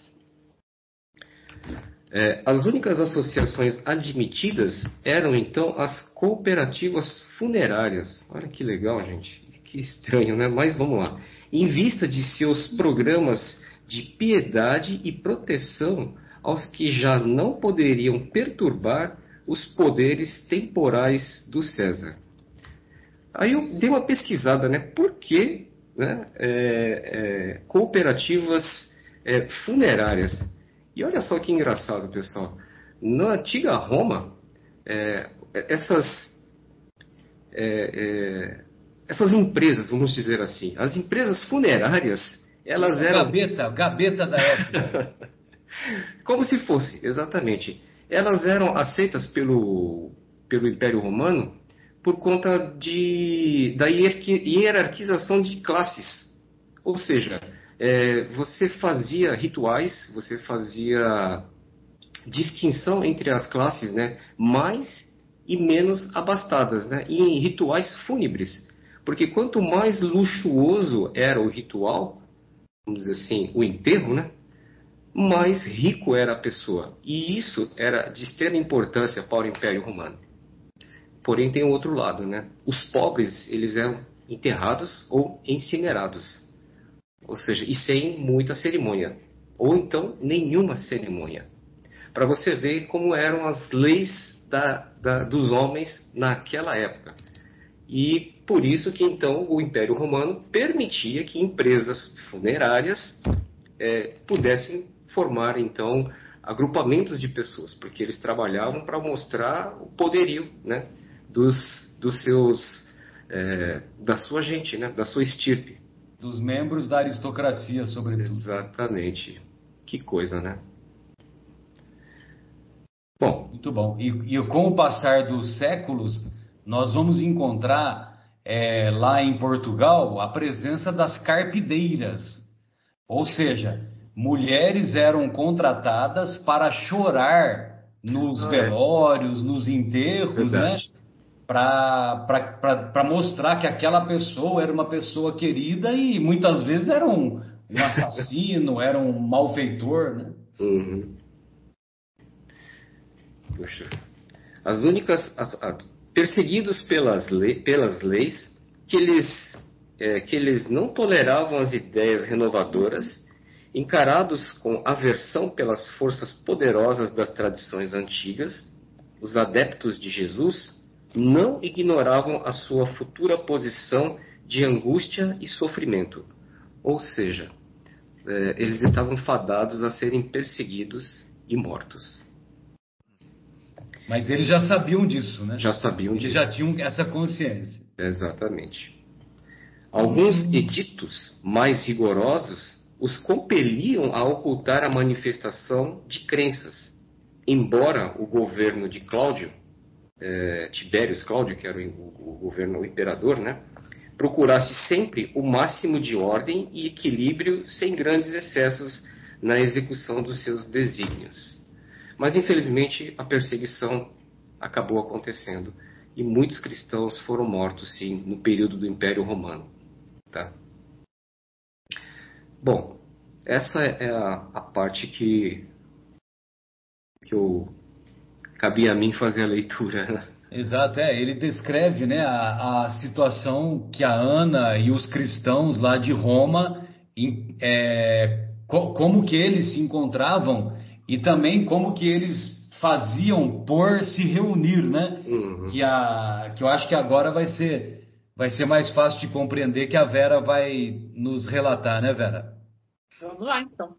É, as únicas associações admitidas eram então as cooperativas funerárias. Olha que legal, gente. Que estranho, né? Mas vamos lá. Em vista de seus programas de piedade e proteção aos que já não poderiam perturbar os poderes temporais do César. Aí eu dei uma pesquisada, né? Por que né, é, é, cooperativas é, funerárias? E olha só que engraçado, pessoal. Na antiga Roma, é, essas, é, é, essas empresas, vamos dizer assim, as empresas funerárias, elas eram. Gabeta, gabeta da época. Como se fosse, exatamente. Elas eram aceitas pelo, pelo Império Romano por conta de, da hierarquização de classes. Ou seja, é, você fazia rituais, você fazia distinção entre as classes né, mais e menos abastadas, né, e em rituais fúnebres. Porque quanto mais luxuoso era o ritual, vamos dizer assim, o enterro, né, mais rico era a pessoa. E isso era de extrema importância para o Império Romano. Porém, tem o outro lado, né? Os pobres, eles eram enterrados ou incinerados. Ou seja, e sem muita cerimônia. Ou então, nenhuma cerimônia. Para você ver como eram as leis da, da, dos homens naquela época. E por isso que então o Império Romano permitia que empresas funerárias é, pudessem formar então agrupamentos de pessoas, porque eles trabalhavam para mostrar o poderio, né, dos, dos seus é, da sua gente, né, da sua estirpe dos membros da aristocracia, sobretudo. Exatamente. Que coisa, né? Bom. Muito bom. E, e com o passar dos séculos, nós vamos encontrar é, lá em Portugal a presença das carpideiras. Ou seja, mulheres eram contratadas para chorar nos ah, é. velórios, é. nos enterros, né? Verdade. né? para mostrar que aquela pessoa era uma pessoa querida e muitas vezes era um, um assassino, era um malfeitor, né? Uhum. Poxa. As únicas as, as, perseguidos pelas, le, pelas leis que eles é, que eles não toleravam as ideias renovadoras, encarados com aversão pelas forças poderosas das tradições antigas, os adeptos de Jesus não ignoravam a sua futura posição de angústia e sofrimento. Ou seja, é, eles estavam fadados a serem perseguidos e mortos. Mas eles já sabiam disso, né? Já sabiam eles disso. Já tinham essa consciência. Exatamente. Alguns editos mais rigorosos os compeliam a ocultar a manifestação de crenças, embora o governo de Cláudio Tibérios Cláudio, que era o, o, o governo, o imperador, né, procurasse sempre o máximo de ordem e equilíbrio sem grandes excessos na execução dos seus desígnios. Mas infelizmente a perseguição acabou acontecendo e muitos cristãos foram mortos sim no período do Império Romano, tá? Bom, essa é a, a parte que que eu cabia a mim fazer a leitura. Exato, é. Ele descreve né, a, a situação que a Ana e os cristãos lá de Roma, em, é, co, como que eles se encontravam e também como que eles faziam por se reunir, né? Uhum. Que, a, que eu acho que agora vai ser, vai ser mais fácil de compreender que a Vera vai nos relatar, né, Vera? Vamos lá, então.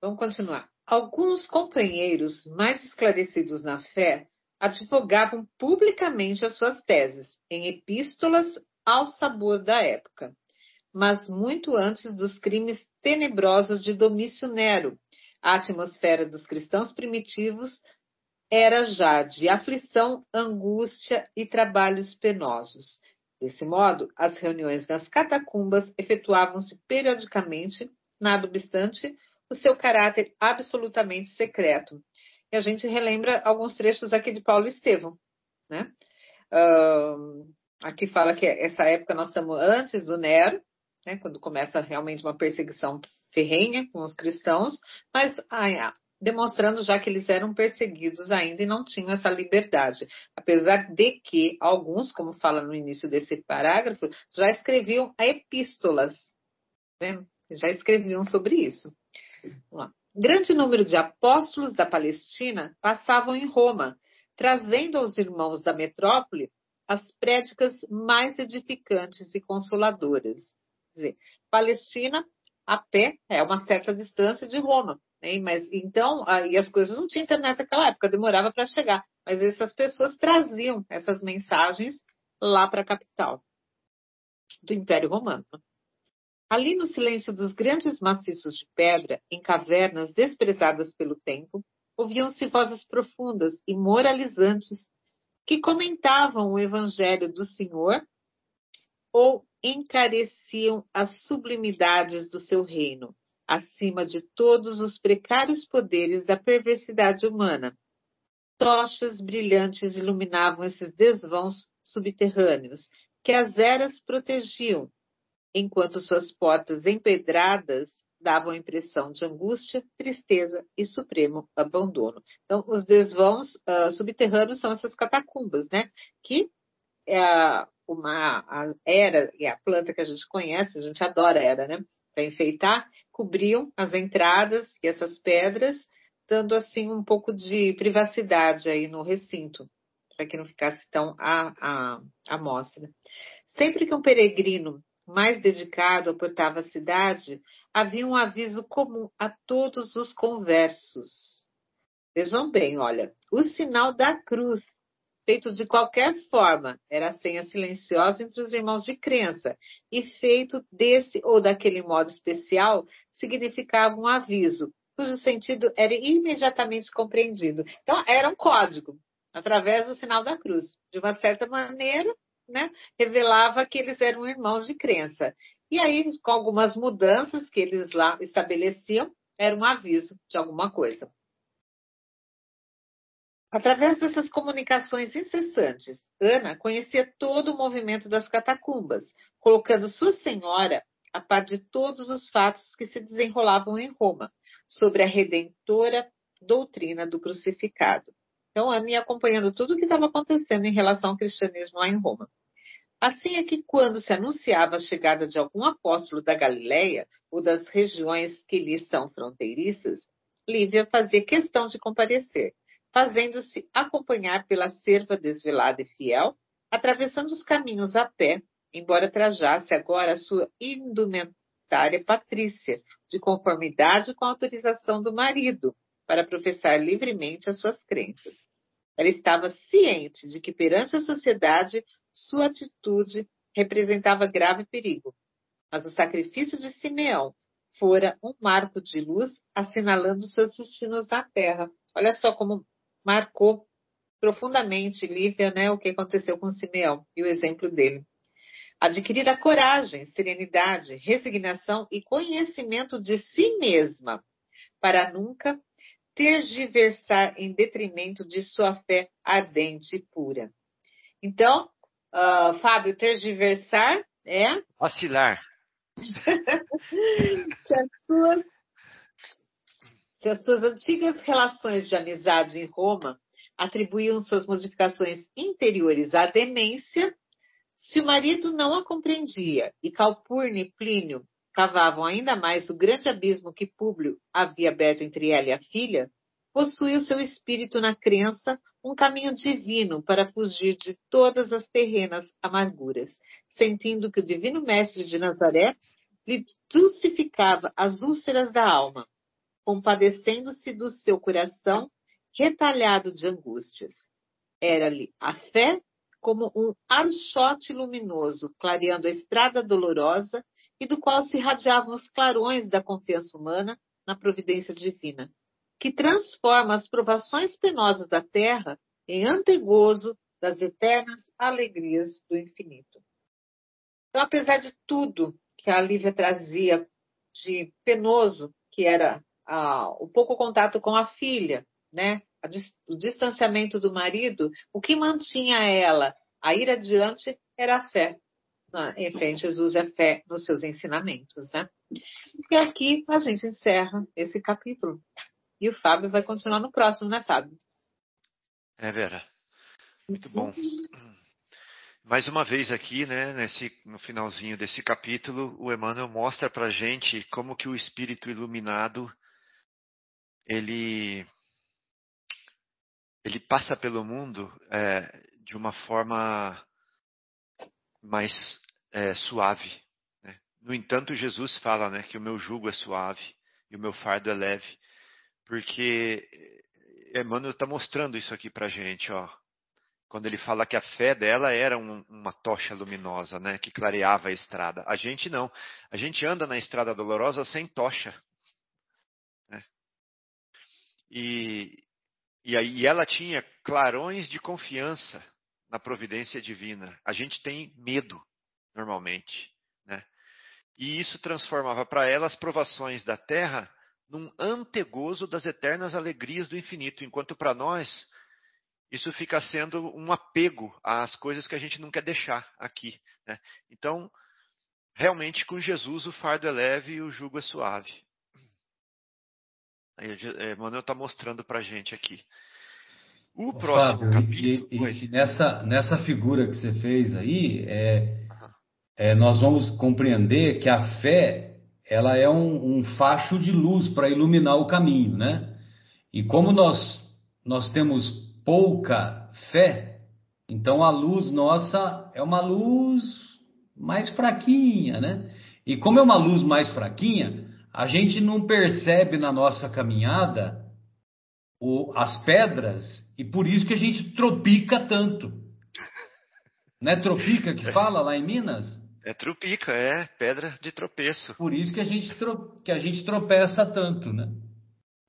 Vamos continuar. Alguns companheiros mais esclarecidos na fé advogavam publicamente as suas teses em epístolas ao sabor da época, mas muito antes dos crimes tenebrosos de Domício Nero. A atmosfera dos cristãos primitivos era já de aflição, angústia e trabalhos penosos. Desse modo, as reuniões nas catacumbas efetuavam-se periodicamente, nada obstante, o seu caráter absolutamente secreto. E a gente relembra alguns trechos aqui de Paulo Estevão, né? Uh, aqui fala que essa época nós estamos antes do Nero, né, quando começa realmente uma perseguição ferrenha com os cristãos, mas ah, demonstrando já que eles eram perseguidos ainda e não tinham essa liberdade. Apesar de que alguns, como fala no início desse parágrafo, já escreviam epístolas, né? já escreviam sobre isso. Grande número de apóstolos da Palestina passavam em Roma, trazendo aos irmãos da metrópole as prédicas mais edificantes e consoladoras. Quer dizer, Palestina, a pé, é uma certa distância de Roma. Né? Mas então, e as coisas não tinham internet naquela época, demorava para chegar. Mas essas pessoas traziam essas mensagens lá para a capital do Império Romano. Ali no silêncio dos grandes maciços de pedra, em cavernas desprezadas pelo tempo, ouviam-se vozes profundas e moralizantes que comentavam o Evangelho do Senhor ou encareciam as sublimidades do seu reino, acima de todos os precários poderes da perversidade humana. Tochas brilhantes iluminavam esses desvãos subterrâneos, que as eras protegiam, enquanto suas portas empedradas davam a impressão de angústia, tristeza e supremo abandono. Então, os desvãos uh, subterrâneos são essas catacumbas, né? Que é uma a era e a planta que a gente conhece, a gente adora era, né? Para enfeitar, cobriam as entradas e essas pedras, dando assim um pouco de privacidade aí no recinto, para que não ficasse tão à, à, à mostra. Sempre que um peregrino mais dedicado aportava a cidade, havia um aviso comum a todos os conversos. Vejam bem, olha, o sinal da cruz, feito de qualquer forma, era senha silenciosa entre os irmãos de crença, e feito desse ou daquele modo especial, significava um aviso, cujo sentido era imediatamente compreendido. Então, era um código, através do sinal da cruz. De uma certa maneira, né, revelava que eles eram irmãos de crença. E aí, com algumas mudanças que eles lá estabeleciam, era um aviso de alguma coisa. Através dessas comunicações incessantes, Ana conhecia todo o movimento das catacumbas, colocando sua senhora a par de todos os fatos que se desenrolavam em Roma, sobre a redentora doutrina do crucificado. Então, Ana ia acompanhando tudo o que estava acontecendo em relação ao cristianismo lá em Roma. Assim é que, quando se anunciava a chegada de algum apóstolo da Galileia ou das regiões que lhe são fronteiriças, Lívia fazia questão de comparecer, fazendo-se acompanhar pela serva desvelada e fiel, atravessando os caminhos a pé, embora trajasse agora a sua indumentária patrícia, de conformidade com a autorização do marido, para professar livremente as suas crenças. Ela estava ciente de que perante a sociedade sua atitude representava grave perigo. Mas o sacrifício de Simeão fora um marco de luz assinalando seus destinos na terra. Olha só como marcou profundamente Lívia, né, o que aconteceu com Simeão e o exemplo dele. Adquirir a coragem, serenidade, resignação e conhecimento de si mesma, para nunca tergiversar em detrimento de sua fé ardente e pura. Então, uh, Fábio, tergiversar é? Oscilar. se, as suas, se as suas antigas relações de amizade em Roma atribuíam suas modificações interiores à demência, se o marido não a compreendia e Calpurno e Plínio cavavam ainda mais o grande abismo que Públio havia aberto entre ela e a filha, possui o seu espírito na crença um caminho divino para fugir de todas as terrenas amarguras, sentindo que o divino mestre de Nazaré lhe dulcificava as úlceras da alma, compadecendo-se do seu coração retalhado de angústias. Era-lhe a fé como um archote luminoso, clareando a estrada dolorosa e do qual se irradiavam os clarões da confiança humana na providência divina que transforma as provações penosas da terra em antegozo das eternas alegrias do infinito. Então, apesar de tudo que a Lívia trazia de penoso, que era ah, o pouco contato com a filha, né, o distanciamento do marido, o que mantinha ela a ir adiante era a fé. em frente Jesus é fé nos seus ensinamentos, né? E aqui a gente encerra esse capítulo. E o Fábio vai continuar no próximo, né, Fábio? É, Vera. Muito bom. Mais uma vez aqui, né, nesse, no finalzinho desse capítulo, o Emmanuel mostra pra gente como que o espírito iluminado ele ele passa pelo mundo é, de uma forma mais é, suave. Né? No entanto, Jesus fala né, que o meu jugo é suave e o meu fardo é leve, porque Emmanuel está mostrando isso aqui para gente, ó. Quando ele fala que a fé dela era um, uma tocha luminosa, né, que clareava a estrada. A gente não. A gente anda na estrada dolorosa sem tocha. E, e aí ela tinha clarões de confiança na providência divina. A gente tem medo, normalmente. Né? E isso transformava para ela as provações da terra num antegozo das eternas alegrias do infinito, enquanto para nós isso fica sendo um apego às coisas que a gente não quer deixar aqui. Né? Então, realmente, com Jesus o fardo é leve e o jugo é suave. Aí, Manuel está mostrando para a gente aqui. O próximo Fábio, capítulo. E, e, nessa, nessa figura que você fez aí, é, é, nós vamos compreender que a fé ela é um, um facho de luz para iluminar o caminho, né? E como nós, nós temos pouca fé, então a luz nossa é uma luz mais fraquinha, né? E como é uma luz mais fraquinha, a gente não percebe na nossa caminhada o, as pedras e por isso que a gente tropica tanto. Não é tropica que fala lá em Minas? É trupica, é pedra de tropeço. Por isso que a gente, tro... que a gente tropeça tanto, né?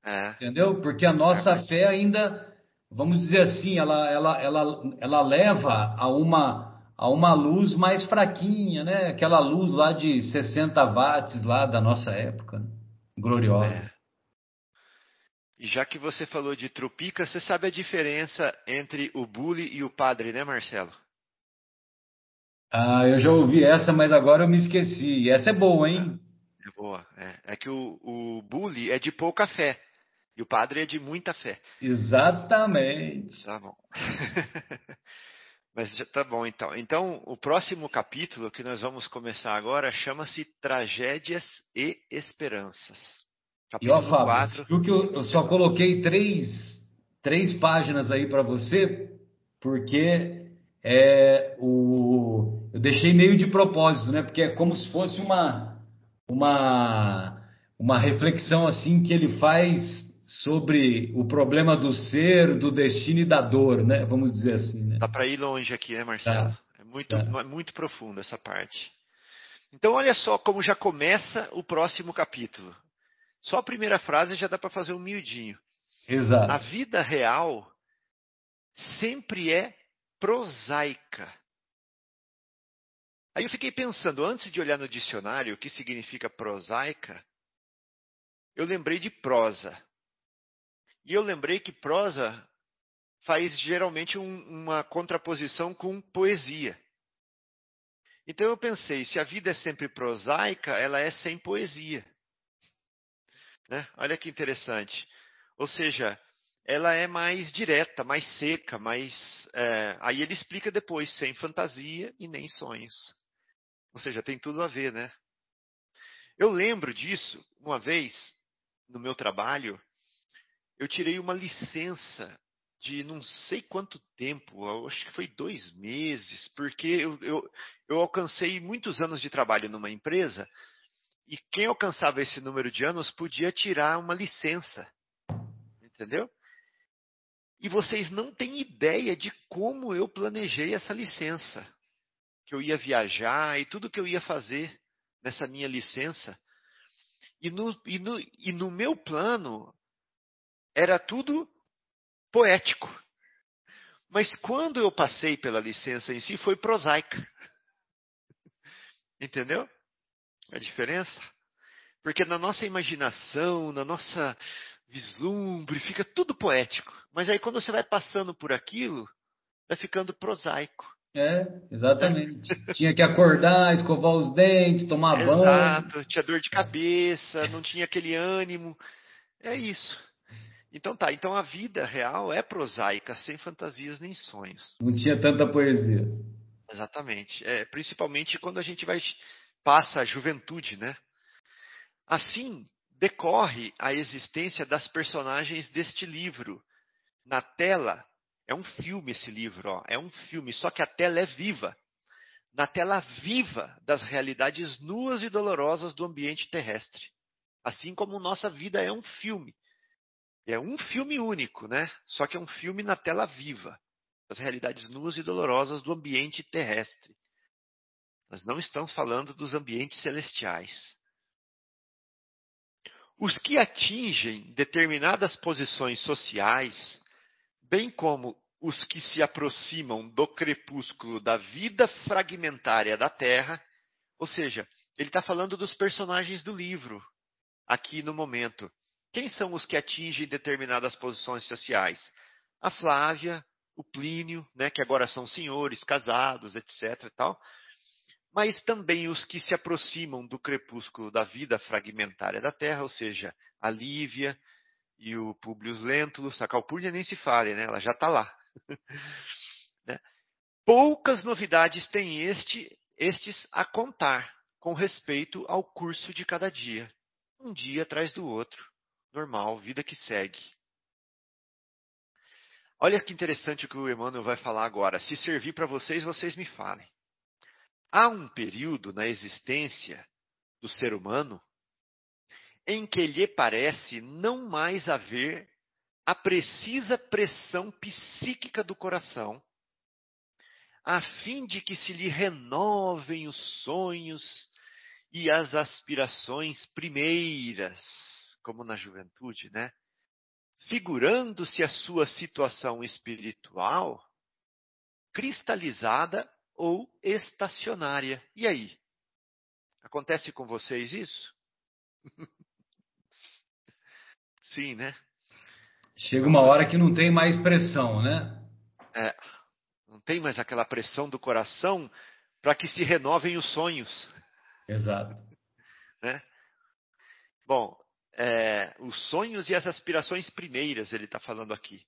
É. Entendeu? Porque a nossa é. fé ainda, vamos dizer assim, ela, ela, ela, ela leva a uma, a uma luz mais fraquinha, né? Aquela luz lá de 60 watts lá da nossa época, né? gloriosa. É. E já que você falou de trupica, você sabe a diferença entre o bully e o padre, né, Marcelo? Ah, eu já ouvi essa, mas agora eu me esqueci. Essa é boa, hein? É boa. É, é que o, o bully é de pouca fé. E o padre é de muita fé. Exatamente. Tá bom. Mas já tá bom então. Então, o próximo capítulo que nós vamos começar agora chama-se Tragédias e Esperanças. Capítulo e ó, Fábio, 4. Viu que eu, eu só coloquei três, três páginas aí para você, porque é o eu deixei meio de propósito, né? Porque é como se fosse uma uma uma reflexão assim que ele faz sobre o problema do ser, do destino e da dor, né? Vamos dizer assim, né? Dá para ir longe aqui, né, Marcelo? Tá. É muito tá. é muito profundo essa parte. Então olha só como já começa o próximo capítulo. Só a primeira frase já dá para fazer um miudinho. Exato. A vida real sempre é prosaica. Aí eu fiquei pensando, antes de olhar no dicionário o que significa prosaica, eu lembrei de prosa. E eu lembrei que prosa faz geralmente um, uma contraposição com poesia. Então eu pensei, se a vida é sempre prosaica, ela é sem poesia. Né? Olha que interessante. Ou seja, ela é mais direta, mais seca, mais. É, aí ele explica depois, sem fantasia e nem sonhos. Ou seja, tem tudo a ver, né? Eu lembro disso uma vez no meu trabalho, eu tirei uma licença de não sei quanto tempo, acho que foi dois meses, porque eu, eu, eu alcancei muitos anos de trabalho numa empresa e quem alcançava esse número de anos podia tirar uma licença, entendeu? E vocês não têm ideia de como eu planejei essa licença que eu ia viajar e tudo que eu ia fazer nessa minha licença. E no, e no, e no meu plano era tudo poético. Mas quando eu passei pela licença em si, foi prosaica. Entendeu? A diferença? Porque na nossa imaginação, na nossa vislumbre, fica tudo poético. Mas aí quando você vai passando por aquilo, vai ficando prosaico. É, exatamente. tinha que acordar, escovar os dentes, tomar Exato, banho. Exato, tinha dor de cabeça, não tinha aquele ânimo. É isso. Então tá, então a vida real é prosaica, sem fantasias nem sonhos. Não tinha tanta poesia. Exatamente. É, principalmente quando a gente vai passa a juventude, né? Assim decorre a existência das personagens deste livro. Na tela é um filme esse livro, ó, é um filme, só que a tela é viva. Na tela viva das realidades nuas e dolorosas do ambiente terrestre. Assim como nossa vida é um filme. É um filme único, né? Só que é um filme na tela viva, das realidades nuas e dolorosas do ambiente terrestre. Nós não estamos falando dos ambientes celestiais. Os que atingem determinadas posições sociais, bem como os que se aproximam do crepúsculo da vida fragmentária da Terra, ou seja, ele está falando dos personagens do livro, aqui no momento. Quem são os que atingem determinadas posições sociais? A Flávia, o Plínio, né, que agora são senhores, casados, etc. E tal, mas também os que se aproximam do crepúsculo da vida fragmentária da Terra, ou seja, a Lívia e o Publius Lentulus, a Calpurnia nem se fale, né, ela já está lá. né? Poucas novidades têm este, estes a contar com respeito ao curso de cada dia, um dia atrás do outro normal, vida que segue. Olha que interessante o que o Emmanuel vai falar agora. Se servir para vocês, vocês me falem. Há um período na existência do ser humano em que lhe parece não mais haver a precisa pressão psíquica do coração, a fim de que se lhe renovem os sonhos e as aspirações primeiras como na juventude, né? Figurando-se a sua situação espiritual cristalizada ou estacionária. E aí? Acontece com vocês isso? Sim, né? Chega uma hora que não tem mais pressão, né? É, não tem mais aquela pressão do coração para que se renovem os sonhos. Exato. Né? Bom, é, os sonhos e as aspirações primeiras, ele está falando aqui.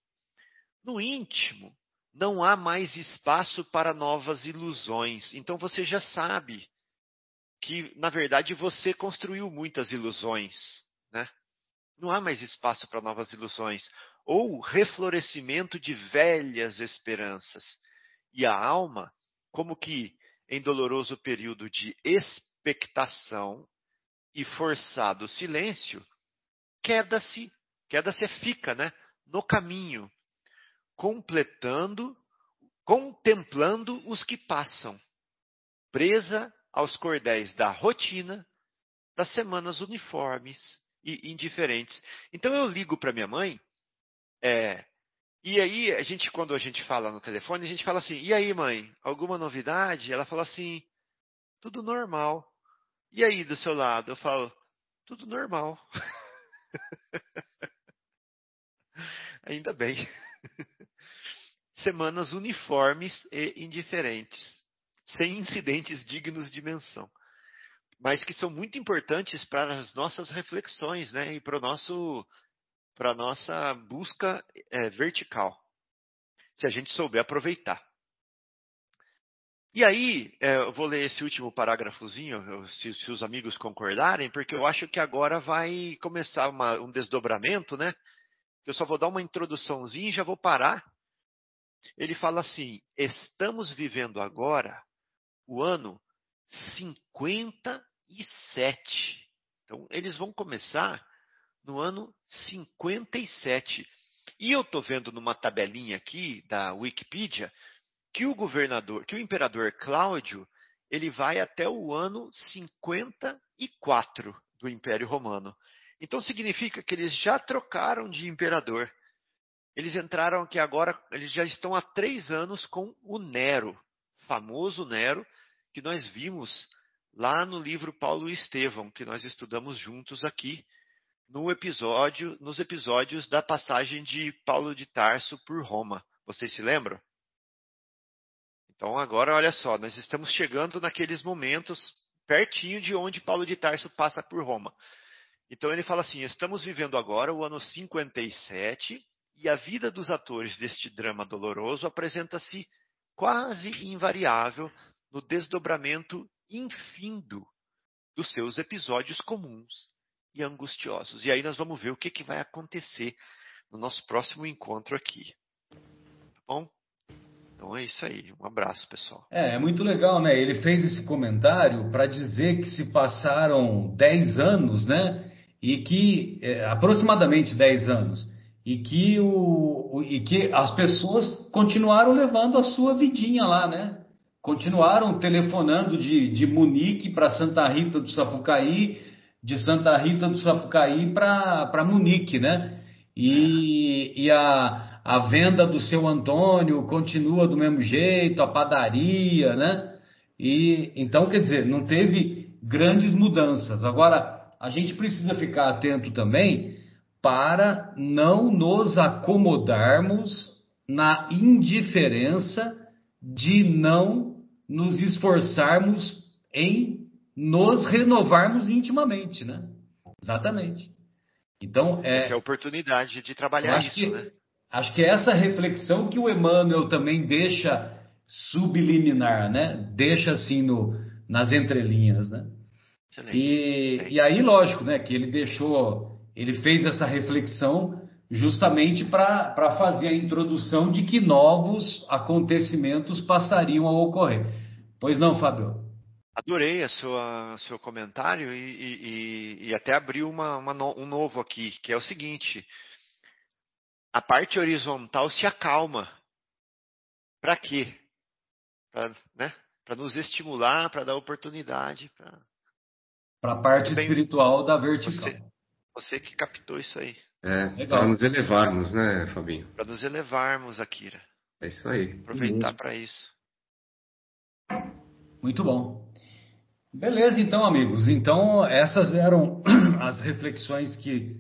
No íntimo, não há mais espaço para novas ilusões. Então você já sabe que, na verdade, você construiu muitas ilusões. Né? Não há mais espaço para novas ilusões. Ou reflorescimento de velhas esperanças. E a alma, como que em doloroso período de expectação e forçado silêncio, queda-se, queda-se fica, né? No caminho, completando, contemplando os que passam, presa aos cordéis da rotina, das semanas uniformes e indiferentes. Então eu ligo para minha mãe, é, e aí a gente, quando a gente fala no telefone, a gente fala assim: e aí, mãe, alguma novidade? Ela fala assim: tudo normal. E aí do seu lado? Eu falo: tudo normal. Ainda bem. Semanas uniformes e indiferentes, sem incidentes dignos de menção, mas que são muito importantes para as nossas reflexões, né, e para o nosso, para a nossa busca é, vertical, se a gente souber aproveitar. E aí, é, eu vou ler esse último parágrafozinho, se, se, os amigos concordarem, porque eu acho que agora vai começar uma, um desdobramento, né? Eu só vou dar uma introduçãozinha e já vou parar. Ele fala assim: estamos vivendo agora o ano 57. Então, eles vão começar no ano 57. E eu estou vendo numa tabelinha aqui da Wikipedia que o governador, que o imperador Cláudio, ele vai até o ano 54 do Império Romano. Então significa que eles já trocaram de imperador. Eles entraram aqui agora, eles já estão há três anos com o Nero, famoso Nero, que nós vimos lá no livro Paulo e Estevão, que nós estudamos juntos aqui no episódio, nos episódios da passagem de Paulo de Tarso por Roma. Vocês se lembram? Então agora, olha só, nós estamos chegando naqueles momentos pertinho de onde Paulo de Tarso passa por Roma. Então ele fala assim: estamos vivendo agora o ano 57 e a vida dos atores deste drama doloroso apresenta-se quase invariável no desdobramento infindo dos seus episódios comuns e angustiosos. E aí nós vamos ver o que, que vai acontecer no nosso próximo encontro aqui. Tá bom? Então é isso aí. Um abraço, pessoal. É, é muito legal, né? Ele fez esse comentário para dizer que se passaram 10 anos, né? E que, é, aproximadamente 10 anos, e que, o, e que as pessoas continuaram levando a sua vidinha lá, né? Continuaram telefonando de, de Munique para Santa Rita do Sapucaí, de Santa Rita do Sapucaí para Munique, né? E, e a, a venda do seu Antônio continua do mesmo jeito, a padaria, né? E então, quer dizer, não teve grandes mudanças. Agora, a gente precisa ficar atento também para não nos acomodarmos na indiferença de não nos esforçarmos em nos renovarmos intimamente, né? Exatamente. Então, é, essa é a oportunidade de trabalhar isso, que, né? Acho que é essa reflexão que o Emmanuel também deixa subliminar, né? Deixa assim no, nas entrelinhas, né? E, e aí, lógico, né? Que ele deixou, ele fez essa reflexão justamente para fazer a introdução de que novos acontecimentos passariam a ocorrer. Pois não, Fábio? Adorei a sua seu comentário e, e, e até abriu uma, uma um novo aqui, que é o seguinte: a parte horizontal se acalma. Para quê? Para né? nos estimular, para dar oportunidade. Para a parte Bem, espiritual da vertical. Você, você que captou isso aí. É, para nos elevarmos, né, Fabinho? Para nos elevarmos, Akira. É isso aí. Aproveitar para isso. Muito bom. Beleza, então, amigos. Então, essas eram as reflexões que,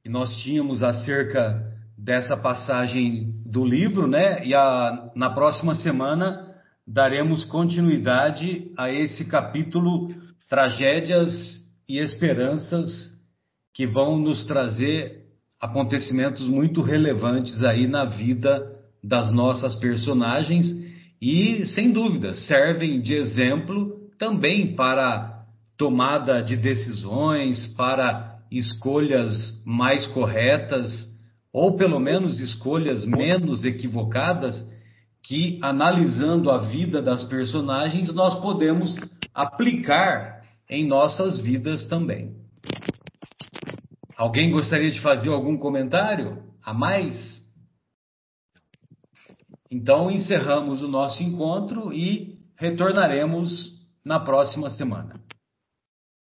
que nós tínhamos acerca dessa passagem do livro, né? E a, na próxima semana daremos continuidade a esse capítulo Tragédias e Esperanças que vão nos trazer acontecimentos muito relevantes aí na vida das nossas personagens e, sem dúvida, servem de exemplo também para tomada de decisões, para escolhas mais corretas, ou pelo menos escolhas menos equivocadas, que analisando a vida das personagens nós podemos aplicar em nossas vidas também. Alguém gostaria de fazer algum comentário a mais? Então encerramos o nosso encontro e retornaremos na próxima semana.